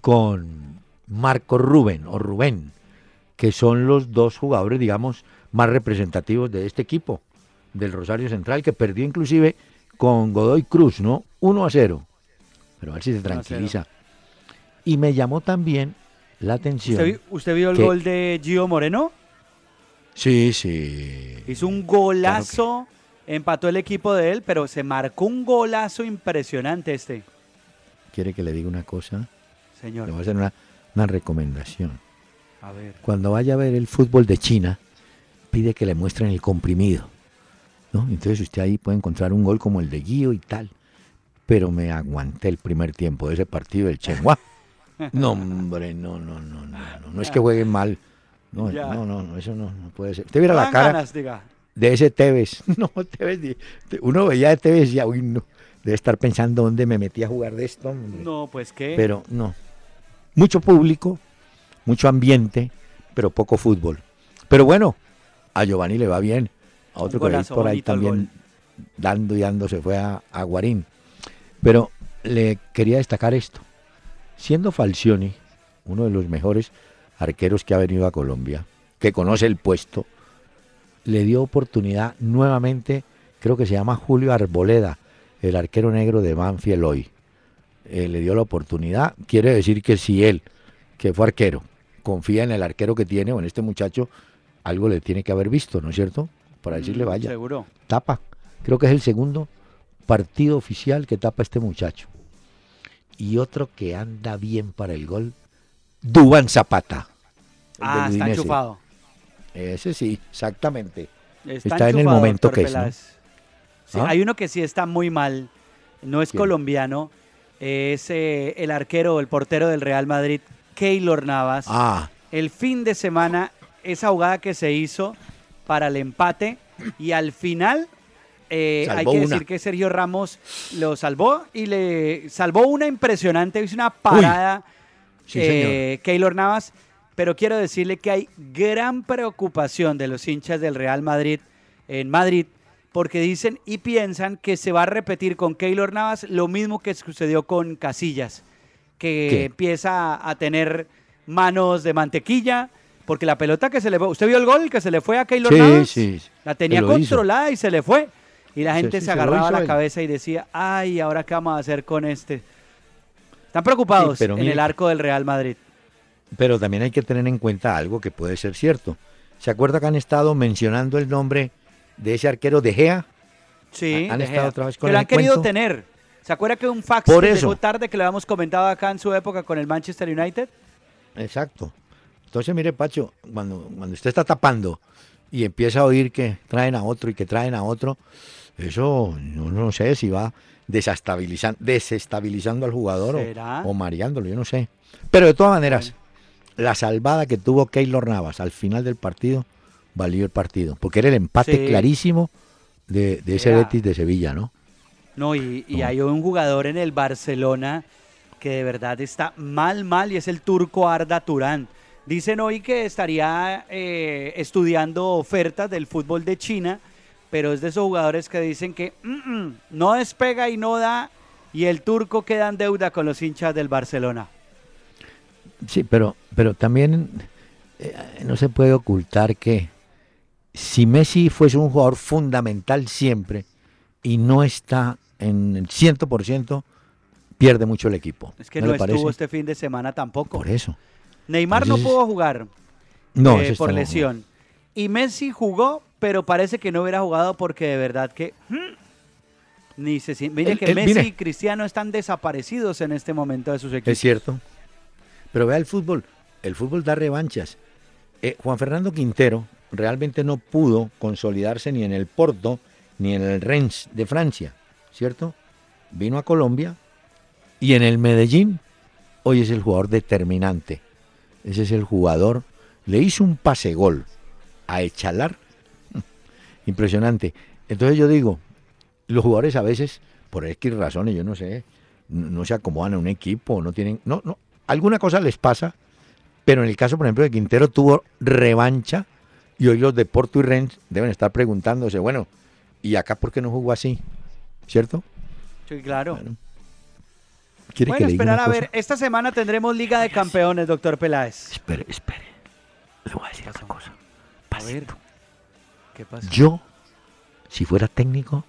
con Marco Rubén o Rubén, que son los dos jugadores, digamos, más representativos de este equipo, del Rosario Central, que perdió inclusive con Godoy Cruz, ¿no? 1 a 0. Pero a ver si se 1 a 0. tranquiliza. Y me llamó también la atención. ¿Usted, vi- usted vio el que- gol de Gio Moreno? Sí, sí. Hizo un golazo, empató el equipo de él, pero se marcó un golazo impresionante este, ¿Quiere que le diga una cosa? Le señor. voy a hacer una, una recomendación. A ver. cuando vaya a ver el fútbol de China, pide que le muestren el comprimido. ¿no? Entonces usted ahí puede encontrar un gol como el de Guío y tal. Pero me aguanté el primer tiempo de ese partido del Chenhua. No, hombre, no, no, no, no, no. No es que jueguen mal. No, Ya. no, no, no, eso no, no puede ser. Usted viera la cara ganas, diga. de ese Tevez. No, Tevez, uno veía de Tevez y decía, uy, no. Debe estar pensando dónde me metí a jugar de esto. hombre". No, pues qué. Pero no. Mucho público, mucho ambiente, pero poco fútbol. Pero bueno, a Giovanni le va bien. A otro que por ahí también dando y dando se fue a, a Guarín. Pero le quería destacar esto. Siendo Falcioni uno de los mejores arqueros que ha venido a Colombia, que conoce el puesto, le dio oportunidad nuevamente, creo que se llama Julio Arboleda, el arquero negro de Banfield hoy. eh, le dio la oportunidad. Quiere decir que si él, que fue arquero, confía en el arquero que tiene o en este muchacho, algo le tiene que haber visto, ¿no es cierto? Para decirle, Mm, vaya, Seguro. tapa. Creo que es el segundo partido oficial que tapa este muchacho. Y otro que anda bien para el gol, Dubán Zapata. Ah, está Udinese. enchufado. Ese sí, exactamente. Está, Está en el momento que es, ¿no? Peláez. Sí, ¿Ah? Hay uno que sí está muy mal, no es ¿Quién? colombiano, es eh, el arquero, el portero del Real Madrid, Keylor Navas. Ah, El fin de semana, esa jugada que se hizo para el empate y al final eh, hay que una. decir que Sergio Ramos lo salvó y le salvó una impresionante, hizo una parada Sí, eh, Keylor Navas, pero quiero decirle que hay gran preocupación de los hinchas del Real Madrid en Madrid porque dicen y piensan que se va a repetir con Keylor Navas lo mismo que sucedió con Casillas, que ¿Qué? empieza a tener manos de mantequilla, porque la pelota que se le fue, ¿usted vio el gol que se le fue a Keylor Sí, Navas? sí, La tenía hizo. controlada y se le fue. Y la gente sí, se agarraba la él. cabeza y decía, ay, ¿ahora qué vamos a hacer con este? Están preocupados Sí, pero en mire- el arco del Real Madrid. pero también hay que tener en cuenta algo que puede ser cierto. ¿Se acuerda que han estado mencionando el nombre de ese arquero de Gea? Sí, Han De estado Gea, otra vez con que lo han querido cuento. tener. ¿Se acuerda que un fax Por que eso. llegó tarde que lo habíamos comentado acá en su época con el Manchester United? Exacto. Entonces, mire, Pacho, cuando, cuando usted está tapando y empieza a oír que traen a otro y que traen a otro, eso no sé si va desestabilizando, desestabilizando al jugador o- o, mareándolo, yo no sé. Pero de todas maneras, la salvada que tuvo Keylor Navas al final del partido valió el partido, porque era el empate Sí. clarísimo de, de ese. Betis de Sevilla, ¿no? No, y, y No. hay un jugador en el Barcelona que de verdad está mal, mal, y es el turco Arda Turán. Dicen hoy que estaría eh, estudiando ofertas del fútbol de China, pero es de esos jugadores que dicen que "Mm, mm, no despega y no da, y el turco queda en deuda con los hinchas del Barcelona. Sí, pero, pero también eh, no se puede ocultar que si Messi fuese un jugador fundamental siempre y no está en el 100%, pierde mucho el equipo. Es que ¿No no, le parece? estuvo este fin de semana tampoco. Por eso. Neymar no pudo jugar No, eh, por lesión. Y Messi jugó, pero parece que no hubiera jugado porque de verdad que... Ni se sien- Mire Él- que Messi mire. y Cristiano están desaparecidos en este momento de sus equipos. Es cierto. Pero vea el fútbol. El fútbol da revanchas. Eh, Juan Fernando Quintero realmente no pudo consolidarse ni en el Porto ni en el Rennes de Francia, ¿cierto? Vino a Colombia y en el Medellín hoy es el jugador determinante. Ese es el jugador. Le hizo un pase gol a Echalar. Impresionante. Entonces yo digo, los jugadores a veces, por X razones, yo no sé, no, se acomodan a un equipo, no tienen, no, no, alguna cosa les pasa, pero en el caso, por ejemplo, de Quintero tuvo revancha y hoy los de Porto y Rennes deben estar preguntándose, bueno, ¿y acá por qué no jugó así? ¿Cierto? Sí, claro. Bueno, ¿Quiere Bueno, esperar a cosa? ver. Esta semana tendremos Liga de Campeones, doctor Peláez. Espere, espere. Le voy a decir una cosa. A ver. ¿Qué pasa? Yo, si fuera técnico,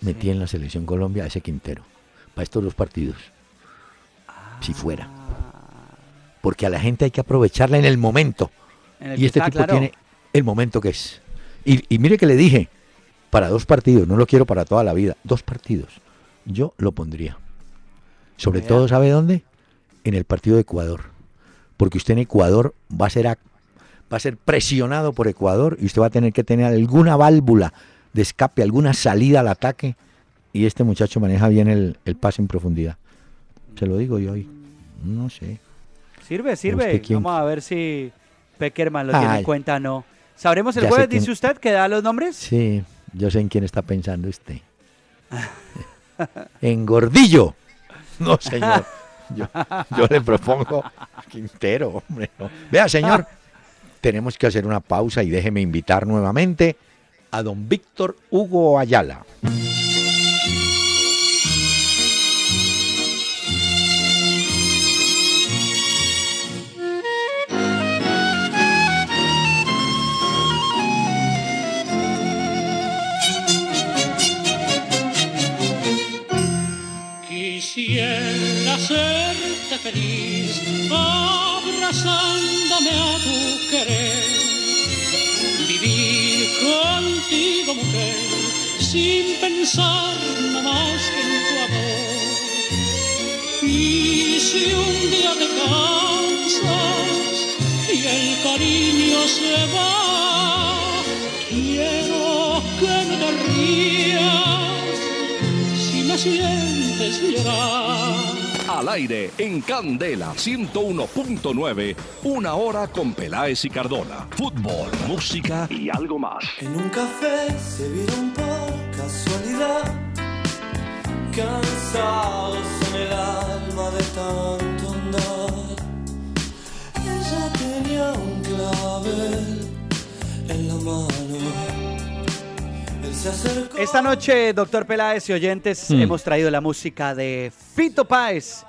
metí en la selección Colombia a ese Quintero para estos dos partidos. Si fuera. Ah, Porque a la gente hay que aprovecharla en el momento. en el Y este está, tipo claro. tiene el momento que es. Y, y mire que le dije, para dos partidos, no lo quiero para toda la vida, dos partidos. Yo lo pondría. Sobre todo, ¿sabe dónde? En el partido de Ecuador. Porque usted en Ecuador va a ser a- va a ser presionado por Ecuador y usted va a tener que tener alguna válvula de escape, alguna salida al ataque. Y este muchacho maneja bien el, el pase en profundidad. Se lo digo yo hoy. No sé. Sirve, sirve. Vamos a ver si Peckerman lo tiene en cuenta o no. ¿Sabremos el jueves, quién- dice usted, que da los nombres? Sí, yo sé en quién está pensando usted. en Gordillo. No, señor. Yo, yo le propongo Quintero, hombre. no. Vea, señor, tenemos que hacer una pausa y déjeme invitar nuevamente a don Víctor Hugo Ayala. Feliz, abrazándome a tu querer. Vivir contigo, mujer, sin pensar nada más que en tu amor. Y si un día te cansas y el cariño se va, quiero que no te rías si me sientes llorar. Al aire en Candela 101.9, una hora con Peláez y Cardona. Fútbol, música y algo más. En un café se vieron por casualidad, cansados en el alma de tanto andar. Ella tenía un clavel en la mano. Esta noche, doctor Peláez y oyentes, Mm. hemos traído la música de Fito Páez,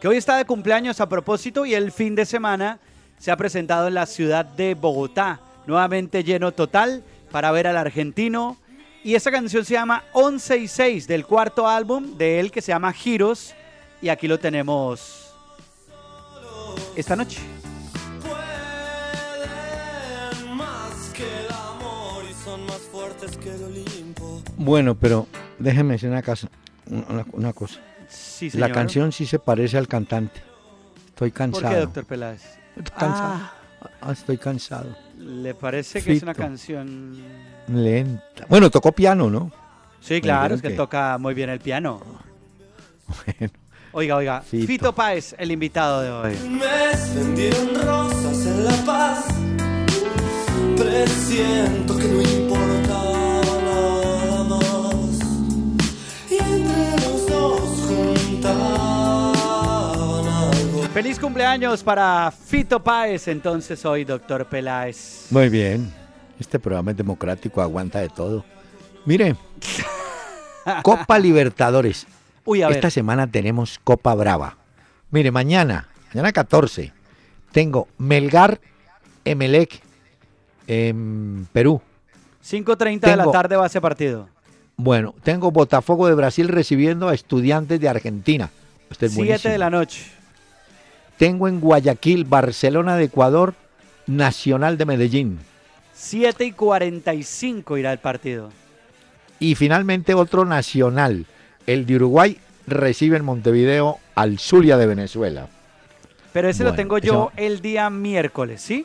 que hoy está de cumpleaños a propósito y el fin de semana se ha presentado en la ciudad de Bogotá, nuevamente lleno total para ver al argentino. Y esta canción se llama 11 y 6 del cuarto álbum de él que se llama Giros. Y aquí lo tenemos esta noche. Pueden más que el amor y son más fuertes que el Olimpo. Bueno, pero déjeme decir una, casa, una, una cosa. Sí, señor. La canción sí se parece al cantante. Estoy ¿Por cansado. qué, doctor Peláez? Estoy cansado. Ah, Ah, estoy cansado. ¿Le parece que es una canción Lenta. Bueno, tocó piano, ¿no? Sí, claro, es que que- toca muy bien el piano. Bueno, Oiga, oiga, Fito. Fito. Páez, el invitado de hoy. Vendieron rosas en La Paz. Presiento que no importa Feliz cumpleaños para Fito Páez, entonces hoy, doctor Peláez. muy bien. Este programa es democrático, aguanta de todo. Mire, Copa Libertadores. Uy, a ver, Esta semana tenemos Copa Brava. Mire, mañana, mañana 14, tengo Melgar Emelec en Perú. 5.30 de la tarde va ese partido. Bueno, tengo Botafogo de Brasil recibiendo a estudiantes de Argentina. Es 7 buenísimo. de la noche. Tengo en Guayaquil, Barcelona de Ecuador, Nacional de Medellín. 7 y 45 irá el partido. Y finalmente otro nacional, el de Uruguay, recibe en Montevideo al Zulia de Venezuela. Pero ese lo tengo yo el día miércoles, ¿sí?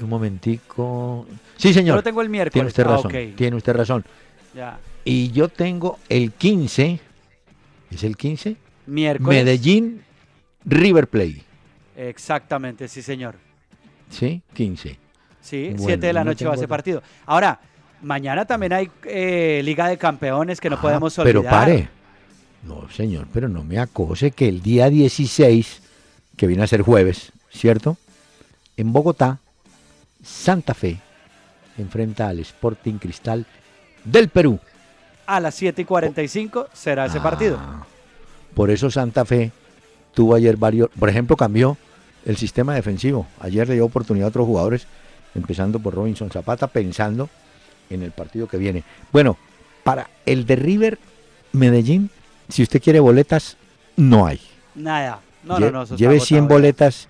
Un momentico. Sí, Yo señor. lo tengo el miércoles. Tiene usted Ah, razón. Tiene usted razón. ya. Y yo tengo el 15. ¿Es el 15? Miércoles. Medellín River Plate. Exactamente, sí, señor. ¿Sí? 15. Sí, Bueno, 7 de la noche va ese otro. partido. Ahora, mañana también hay eh, Liga de Campeones que no Ah, podemos olvidar. Pero pare. No, señor, pero no me acose que el día 16, que viene a ser jueves, ¿cierto? En Bogotá, Santa Fe enfrenta al Sporting Cristal del Perú. A las 7 y 45 será ese partido. Ah, Por eso Santa Fe tuvo ayer varios, por ejemplo, cambió el sistema defensivo. Ayer le dio oportunidad a otros jugadores, empezando por Robinson Zapata, pensando en el partido que viene. Bueno, para el de River Medellín, si usted quiere boletas, no hay. Nada. No, Lle- no, no. lleve 100 agotado ya. boletas,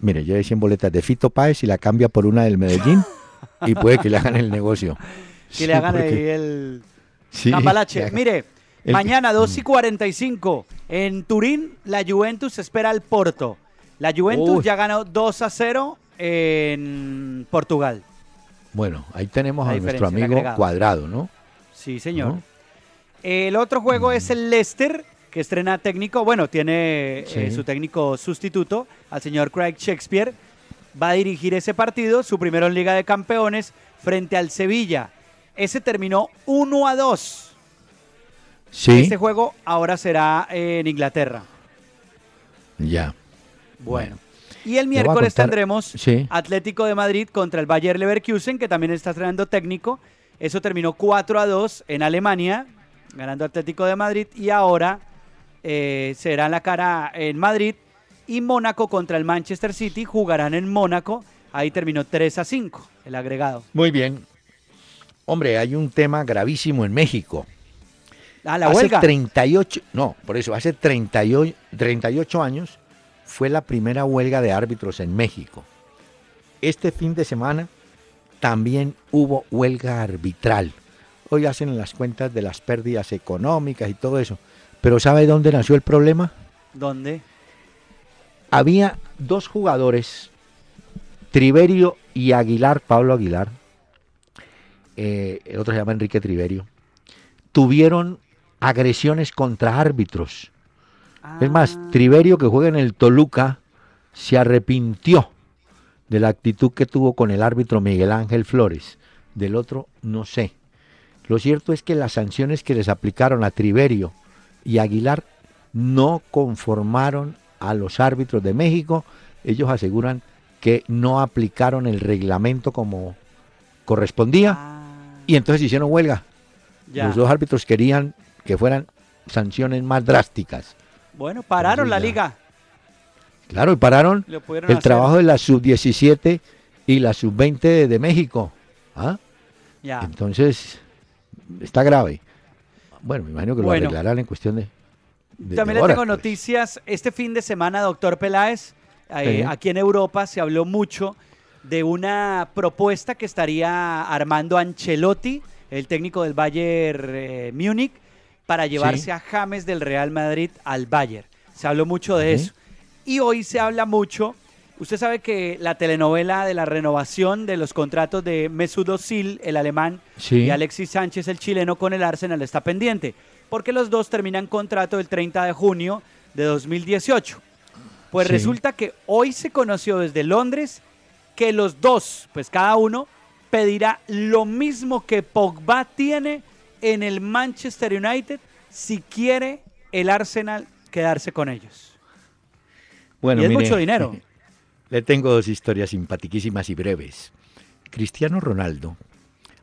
mire, lleve 100 boletas de Fito Páez y la cambia por una del Medellín y puede que le hagan el negocio. Que Sí, le hagan porque- el sí, cambalache. hagan- Mire, el- mañana 2 y 45 en Turín, la Juventus espera al Porto. La Juventus Uy. ya ganó 2 a 0 en Portugal. Bueno, ahí tenemos La a nuestro amigo. Cuadrado, ¿no? Sí, señor. ¿No? El otro juego es el Leicester, que estrena técnico. Bueno, tiene eh, su técnico sustituto, al señor Craig Shakespeare. Va a dirigir ese partido, su primero en Liga de Campeones, frente al Sevilla. Ese terminó 1 a 2. Sí, Este juego ahora será en Inglaterra. ya. Bueno. Y el miércoles tendremos Sí. Atlético de Madrid contra el Bayer Leverkusen, que también está estrenando técnico. Eso terminó 4 a 2 en Alemania, ganando Atlético de Madrid. Y ahora eh, será la cara en Madrid. Y Mónaco contra el Manchester City jugarán en Mónaco. Ahí terminó 3 a 5 el agregado. Muy bien. Hombre, hay un tema gravísimo en México. Ah, la hace huelga. 38, no, por eso, hace 38, 38 años fue la primera huelga de árbitros en México. Este fin de semana también hubo huelga arbitral. Hoy hacen las cuentas de las pérdidas económicas y todo eso. Pero ¿sabe dónde nació el problema? ¿Dónde? Había dos jugadores, Triverio y Aguilar, Pablo Aguilar, eh, el otro se llama Enrique Triverio, tuvieron agresiones contra árbitros. Es más, Ah, Triverio, que juega en el Toluca, se arrepintió de la actitud que tuvo con el árbitro Miguel Ángel Flores. Del otro, no sé. Lo cierto es que las sanciones que les aplicaron a Triverio y Aguilar no conformaron a los árbitros de México. Ellos aseguran que no aplicaron el reglamento como correspondía ah, y entonces hicieron huelga. ya. Los dos árbitros querían que fueran sanciones más drásticas. Bueno, pararon la liga. Claro, y pararon el hacer. trabajo de la sub-17 y la sub-20 de, de México. ¿Ah? Ya. Entonces, está grave. Bueno, me imagino que Bueno. lo arreglarán en cuestión de. de- También de le tengo pues. noticias. Este fin de semana, doctor Peláez, eh, aquí en Europa se habló mucho de una propuesta que estaría armando Ancelotti, el técnico del Bayern eh, Múnich, para llevarse Sí. a James del Real Madrid al Bayern. Se habló mucho de eso. Y hoy se habla mucho. Usted sabe que la telenovela de la renovación de los contratos de Mesut Özil, el alemán, Sí. y Alexis Sánchez, el chileno, con el Arsenal está pendiente, porque los dos terminan contrato el 30 de junio de 2018. Pues Sí. resulta que hoy se conoció desde Londres que los dos, pues cada uno, pedirá lo mismo que Pogba tiene en el Manchester United si quiere el Arsenal quedarse con ellos. Bueno, y es mire, mucho dinero. Le tengo dos historias simpaticísimas y breves. Cristiano Ronaldo,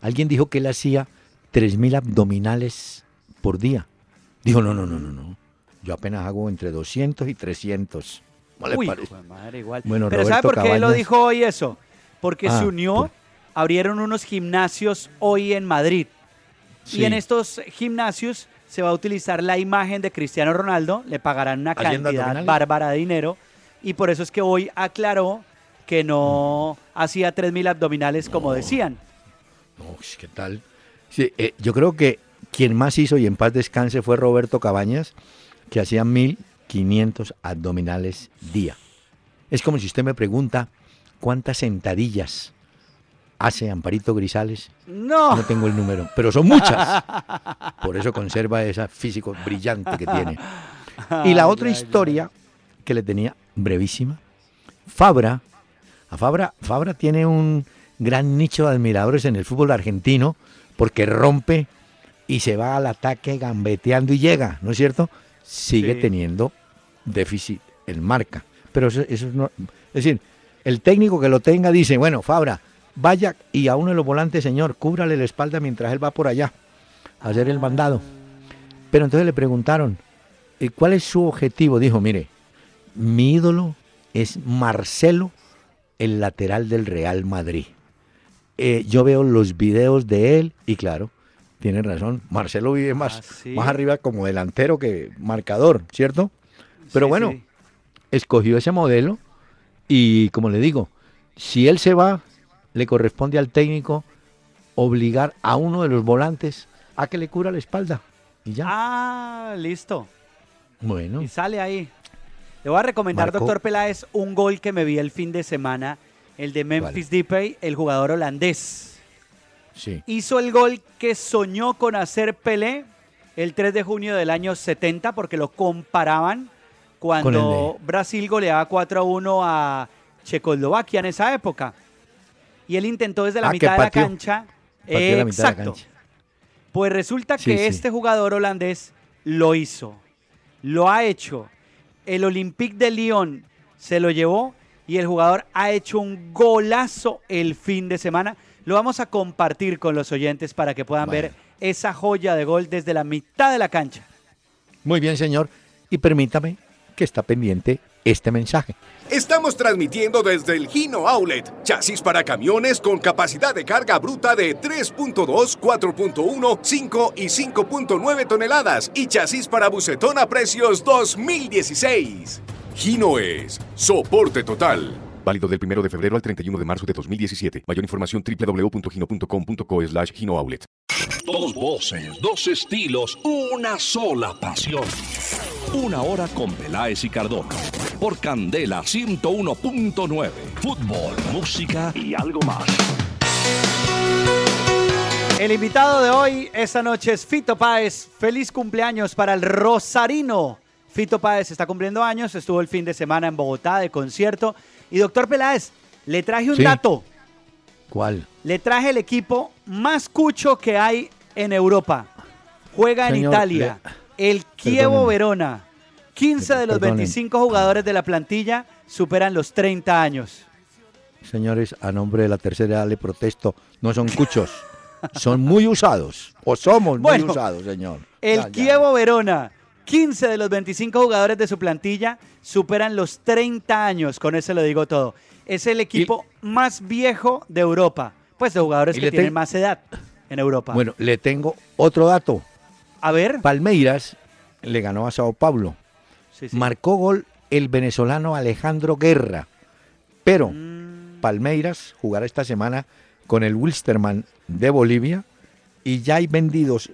alguien dijo que él hacía 3.000 abdominales por día. Dijo, no, no, no, no, no. Yo apenas hago entre 200 y 300. ¿No le Uy, parece? de madre, igual. Bueno, Pero ¿sabe Roberto por qué lo Cabañas- dijo hoy eso? Porque Ah, se unió, por- abrieron unos gimnasios hoy en Madrid. Sí. Y en estos gimnasios se va a utilizar la imagen de Cristiano Ronaldo, le pagarán una ¿Haciendo cantidad bárbara de dinero y por eso es que hoy aclaró que no hacía 3.000 abdominales como decían. No, ¿qué tal? Sí, eh, yo creo que quien más hizo y en paz descanse fue Roberto Cabañas, que hacía 1500 abdominales día. Es como si usted me pregunta cuántas sentadillas hace Amparito Grisales. No, No tengo el número, pero son muchas. Por eso conserva ese físico brillante que tiene. Y la otra historia que le tenía brevísima, Fabra, a Fabra, Fabra tiene un gran nicho de admiradores en el fútbol argentino porque rompe y se va al ataque gambeteando y llega, ¿no es cierto? Sigue Sí. teniendo déficit en marca. Pero eso, eso no, es decir, el técnico que lo tenga dice, bueno, Fabra, vaya y a uno de los volantes, señor, cúbrale la espalda mientras él va por allá a hacer el mandado. Pero entonces le preguntaron, "¿Y ¿cuál es su objetivo? Dijo, mire, mi ídolo es Marcelo, el lateral del Real Madrid. Eh, yo veo los videos de él y claro, tiene razón, Marcelo vive más, Ah, sí. más arriba como delantero que marcador, ¿cierto? Pero Sí, bueno, sí. escogió ese modelo y como le digo, si él se va, le corresponde al técnico obligar a uno de los volantes a que le cura la espalda. Y ya. Ah, listo. bueno, Y sale ahí. Le voy a recomendar, Marcó- doctor Peláez, un gol que me vi el fin de semana, el de Memphis Depay, el jugador holandés. sí. Hizo el gol que soñó con hacer Pelé el 3 de junio del año 70, porque lo comparaban cuando Con Brasil goleaba 4 a 1 a Checoslovaquia en esa época. Y él intentó desde la Ah, mitad de la cancha. Pateó la mitad de la Exacto. Pues resulta Sí, que sí. este jugador holandés lo hizo, lo ha hecho. El Olympique de Lyon se lo llevó y el jugador ha hecho un golazo el fin de semana. Lo vamos a compartir con los oyentes para que puedan ver esa joya de gol desde la mitad de la cancha. Muy bien, señor. Y permítame que está pendiente este mensaje. Estamos transmitiendo desde el Gino Outlet. Chasis para camiones con capacidad de carga bruta de 3.2, 4.1, 5 y 5.9 toneladas. Y chasis para bucetón a precios 2016. Gino es soporte total. Válido del 1 de febrero al 31 de marzo de 2017. Mayor información www.gino.com.co slash Gino Outlet. Dos voces, dos estilos, una sola pasión. Una hora con Peláez y Cardona. Por Candela 101.9. Fútbol, música y algo más. El invitado de hoy esta noche es Fito Páez. Feliz cumpleaños para el Rosarino. Fito Páez está cumpliendo años, estuvo el fin de semana en Bogotá de concierto. Y doctor Peláez, le traje un Sí. dato. ¿Cuál? Le traje el equipo más cucho que hay en Europa. Juega en Italia. El Perdóneme. Verona. 15 de los Perdóneme. 25 jugadores de la plantilla superan los 30 años. Señores, a nombre de la tercera edad le protesto, no son cuchos, son muy usados, o somos Bueno, muy usados, señor. El Ya, ya. Chievo Verona. 15 de los 25 jugadores de su plantilla superan los 30 años. Con eso lo digo todo. Es el equipo más viejo de Europa. Pues de jugadores que tienen más edad en Europa. Bueno, le tengo otro dato. A ver. Palmeiras le ganó a Sao Paulo. Sí, sí. Marcó gol el venezolano Alejandro Guerra. Pero Mm, Palmeiras jugará esta semana con el Wilstermann de Bolivia y ya hay vendidos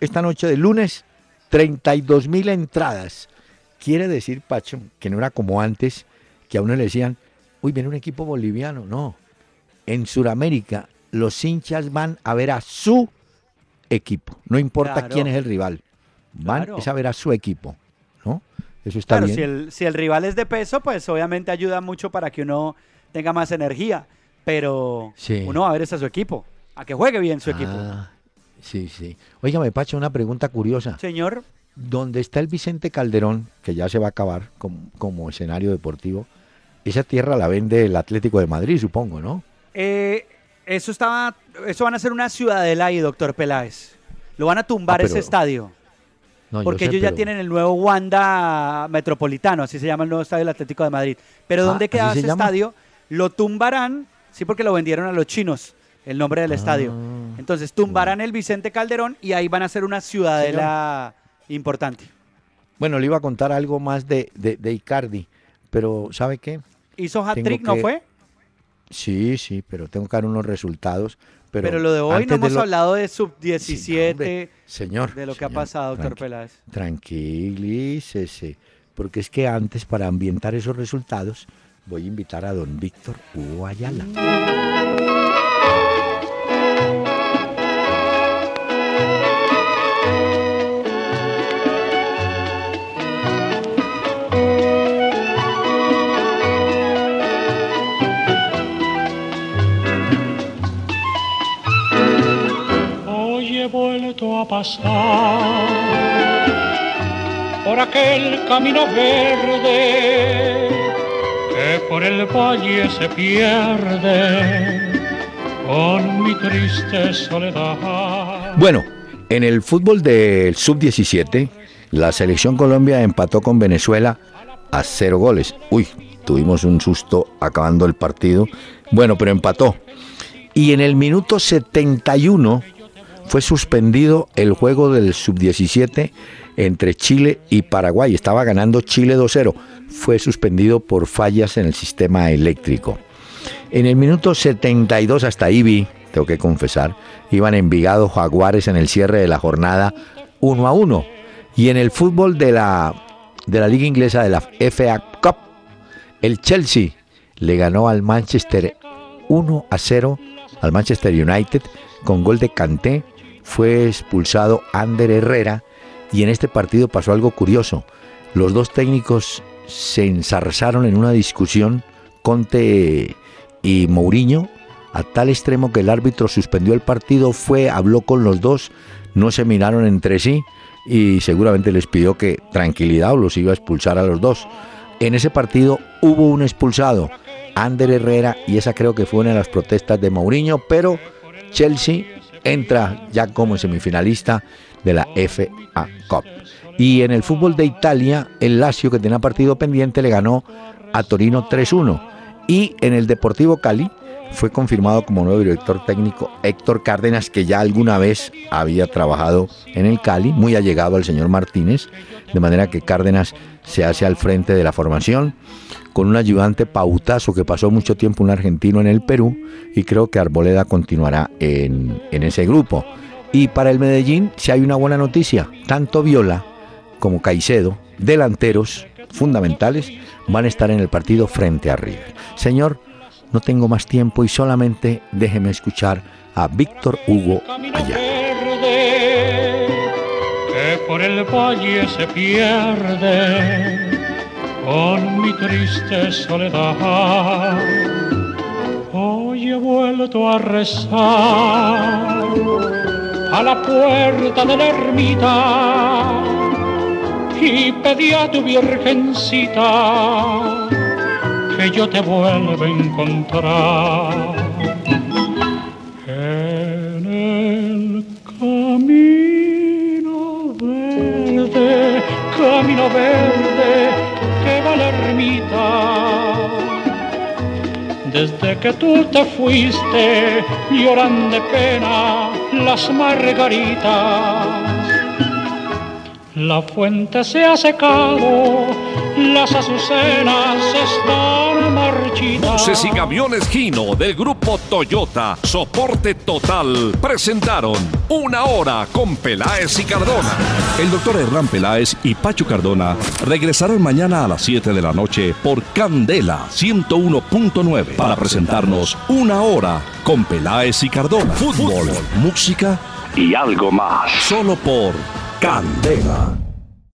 esta noche de lunes 32 mil entradas. Quiere decir, Pacho, que no era como antes, que a uno le decían, uy, viene un equipo boliviano. No. En Sudamérica, los hinchas van a ver a su equipo. No importa Claro. quién es el rival. Van Claro. es a ver a su equipo. ¿No? Eso está Claro, bien. si el, si el rival es de peso, pues obviamente ayuda mucho para que uno tenga más energía. Pero Sí. uno va a ver es a su equipo, a que juegue bien su equipo. Ah, sí, sí. Óigame, Pacho, una pregunta curiosa. Señor, donde está el Vicente Calderón, que ya se va a acabar como, como escenario deportivo, esa tierra la vende el Atlético de Madrid, supongo, ¿no? eh, eso estaba, eso van a ser una ciudadela ahí, doctor Peláez. Lo van a tumbar Ah, ese estadio. No, yo Porque sé, ellos ya pero- tienen el nuevo Wanda Metropolitano, así se llama el nuevo estadio del Atlético de Madrid. Pero Ah, ¿dónde ¿así quedaba se ese llama? estadio? Lo tumbarán, sí, porque lo vendieron a los chinos, el nombre del estadio. Ah, Entonces tumbarán el Vicente Calderón y ahí van a hacer una ciudadela importante. Bueno, le iba a contar algo más de, de, de Icardi, pero ¿sabe qué? ¿Hizo hat-trick, no que- fue? Sí, sí, pero tengo que dar unos resultados. Pero, Pero, lo de hoy no hemos lo- hablado de Sí, sub-17, hombre, señor, de lo que ha pasado, doctor Peláez. Tranquilícese, porque es que antes para ambientar esos resultados voy a invitar a don Víctor Hugo Ayala. Pasar por aquel camino verde que por el valle se pierde con mi triste soledad. Bueno, en el fútbol del sub-17, la selección Colombia empató con Venezuela a cero goles. Uy, tuvimos un susto acabando el partido. Bueno, pero empató. Y en el minuto 71 fue suspendido el juego del sub-17 entre Chile y Paraguay. Estaba ganando Chile 2-0. Fue suspendido por fallas en el sistema eléctrico. En el minuto 72 hasta ahí vi, tengo que confesar, iban Envigado Jaguares en el cierre de la jornada 1 a 1. Y en el fútbol de la, de la liga inglesa de la FA Cup, el Chelsea le ganó al Manchester 1 a 0 al Manchester United con gol de Kanté. Fue expulsado Ander Herrera y en este partido pasó algo curioso. Los dos técnicos se enzarzaron en una discusión, Conte y Mourinho, a tal extremo que el árbitro suspendió el partido, fue, habló con los dos, no se miraron entre sí y seguramente les pidió que tranquilidad o los iba a expulsar a los dos. En ese partido hubo un expulsado, Ander Herrera, y esa creo que fue una de las protestas de Mourinho, pero Chelsea entra ya como semifinalista de la FA Cup. Y en el fútbol de Italia, el Lazio, que tenía partido pendiente, le ganó a Torino 3-1. Y en el Deportivo Cali fue confirmado como nuevo director técnico Héctor Cárdenas, que ya alguna vez había trabajado en el Cali, muy allegado al señor Martínez, de manera que Cárdenas se hace al frente de la formación con un ayudante pautazo que pasó mucho tiempo un argentino en el Perú y creo que Arboleda continuará en, en ese grupo. Y para el Medellín, si hay una buena noticia, tanto Viola como Caicedo, delanteros fundamentales, van a estar en el partido frente a River. Señor, no tengo más tiempo y solamente déjeme escuchar a Víctor Hugo allá. que por el valle se pierde con mi triste soledad. Hoy he vuelto a rezar a la puerta de la ermita y pedí a tu virgencita que yo te vuelva a encontrar en el camino verde, camino verde que va la ermita. Desde que tú te fuiste, lloran de pena las margaritas. La fuente se ha secado, las azucenas están marchitas. Buses y camiones Gino del grupo Toyota, soporte total, presentaron Una Hora con Peláez y Cardona. El doctor Hernán Peláez y Pacho Cardona regresarán mañana a las 7 de la noche por Candela 101.9 para presentarnos Una Hora con Peláez y Cardona. Fútbol, música y algo más. Solo por Candela.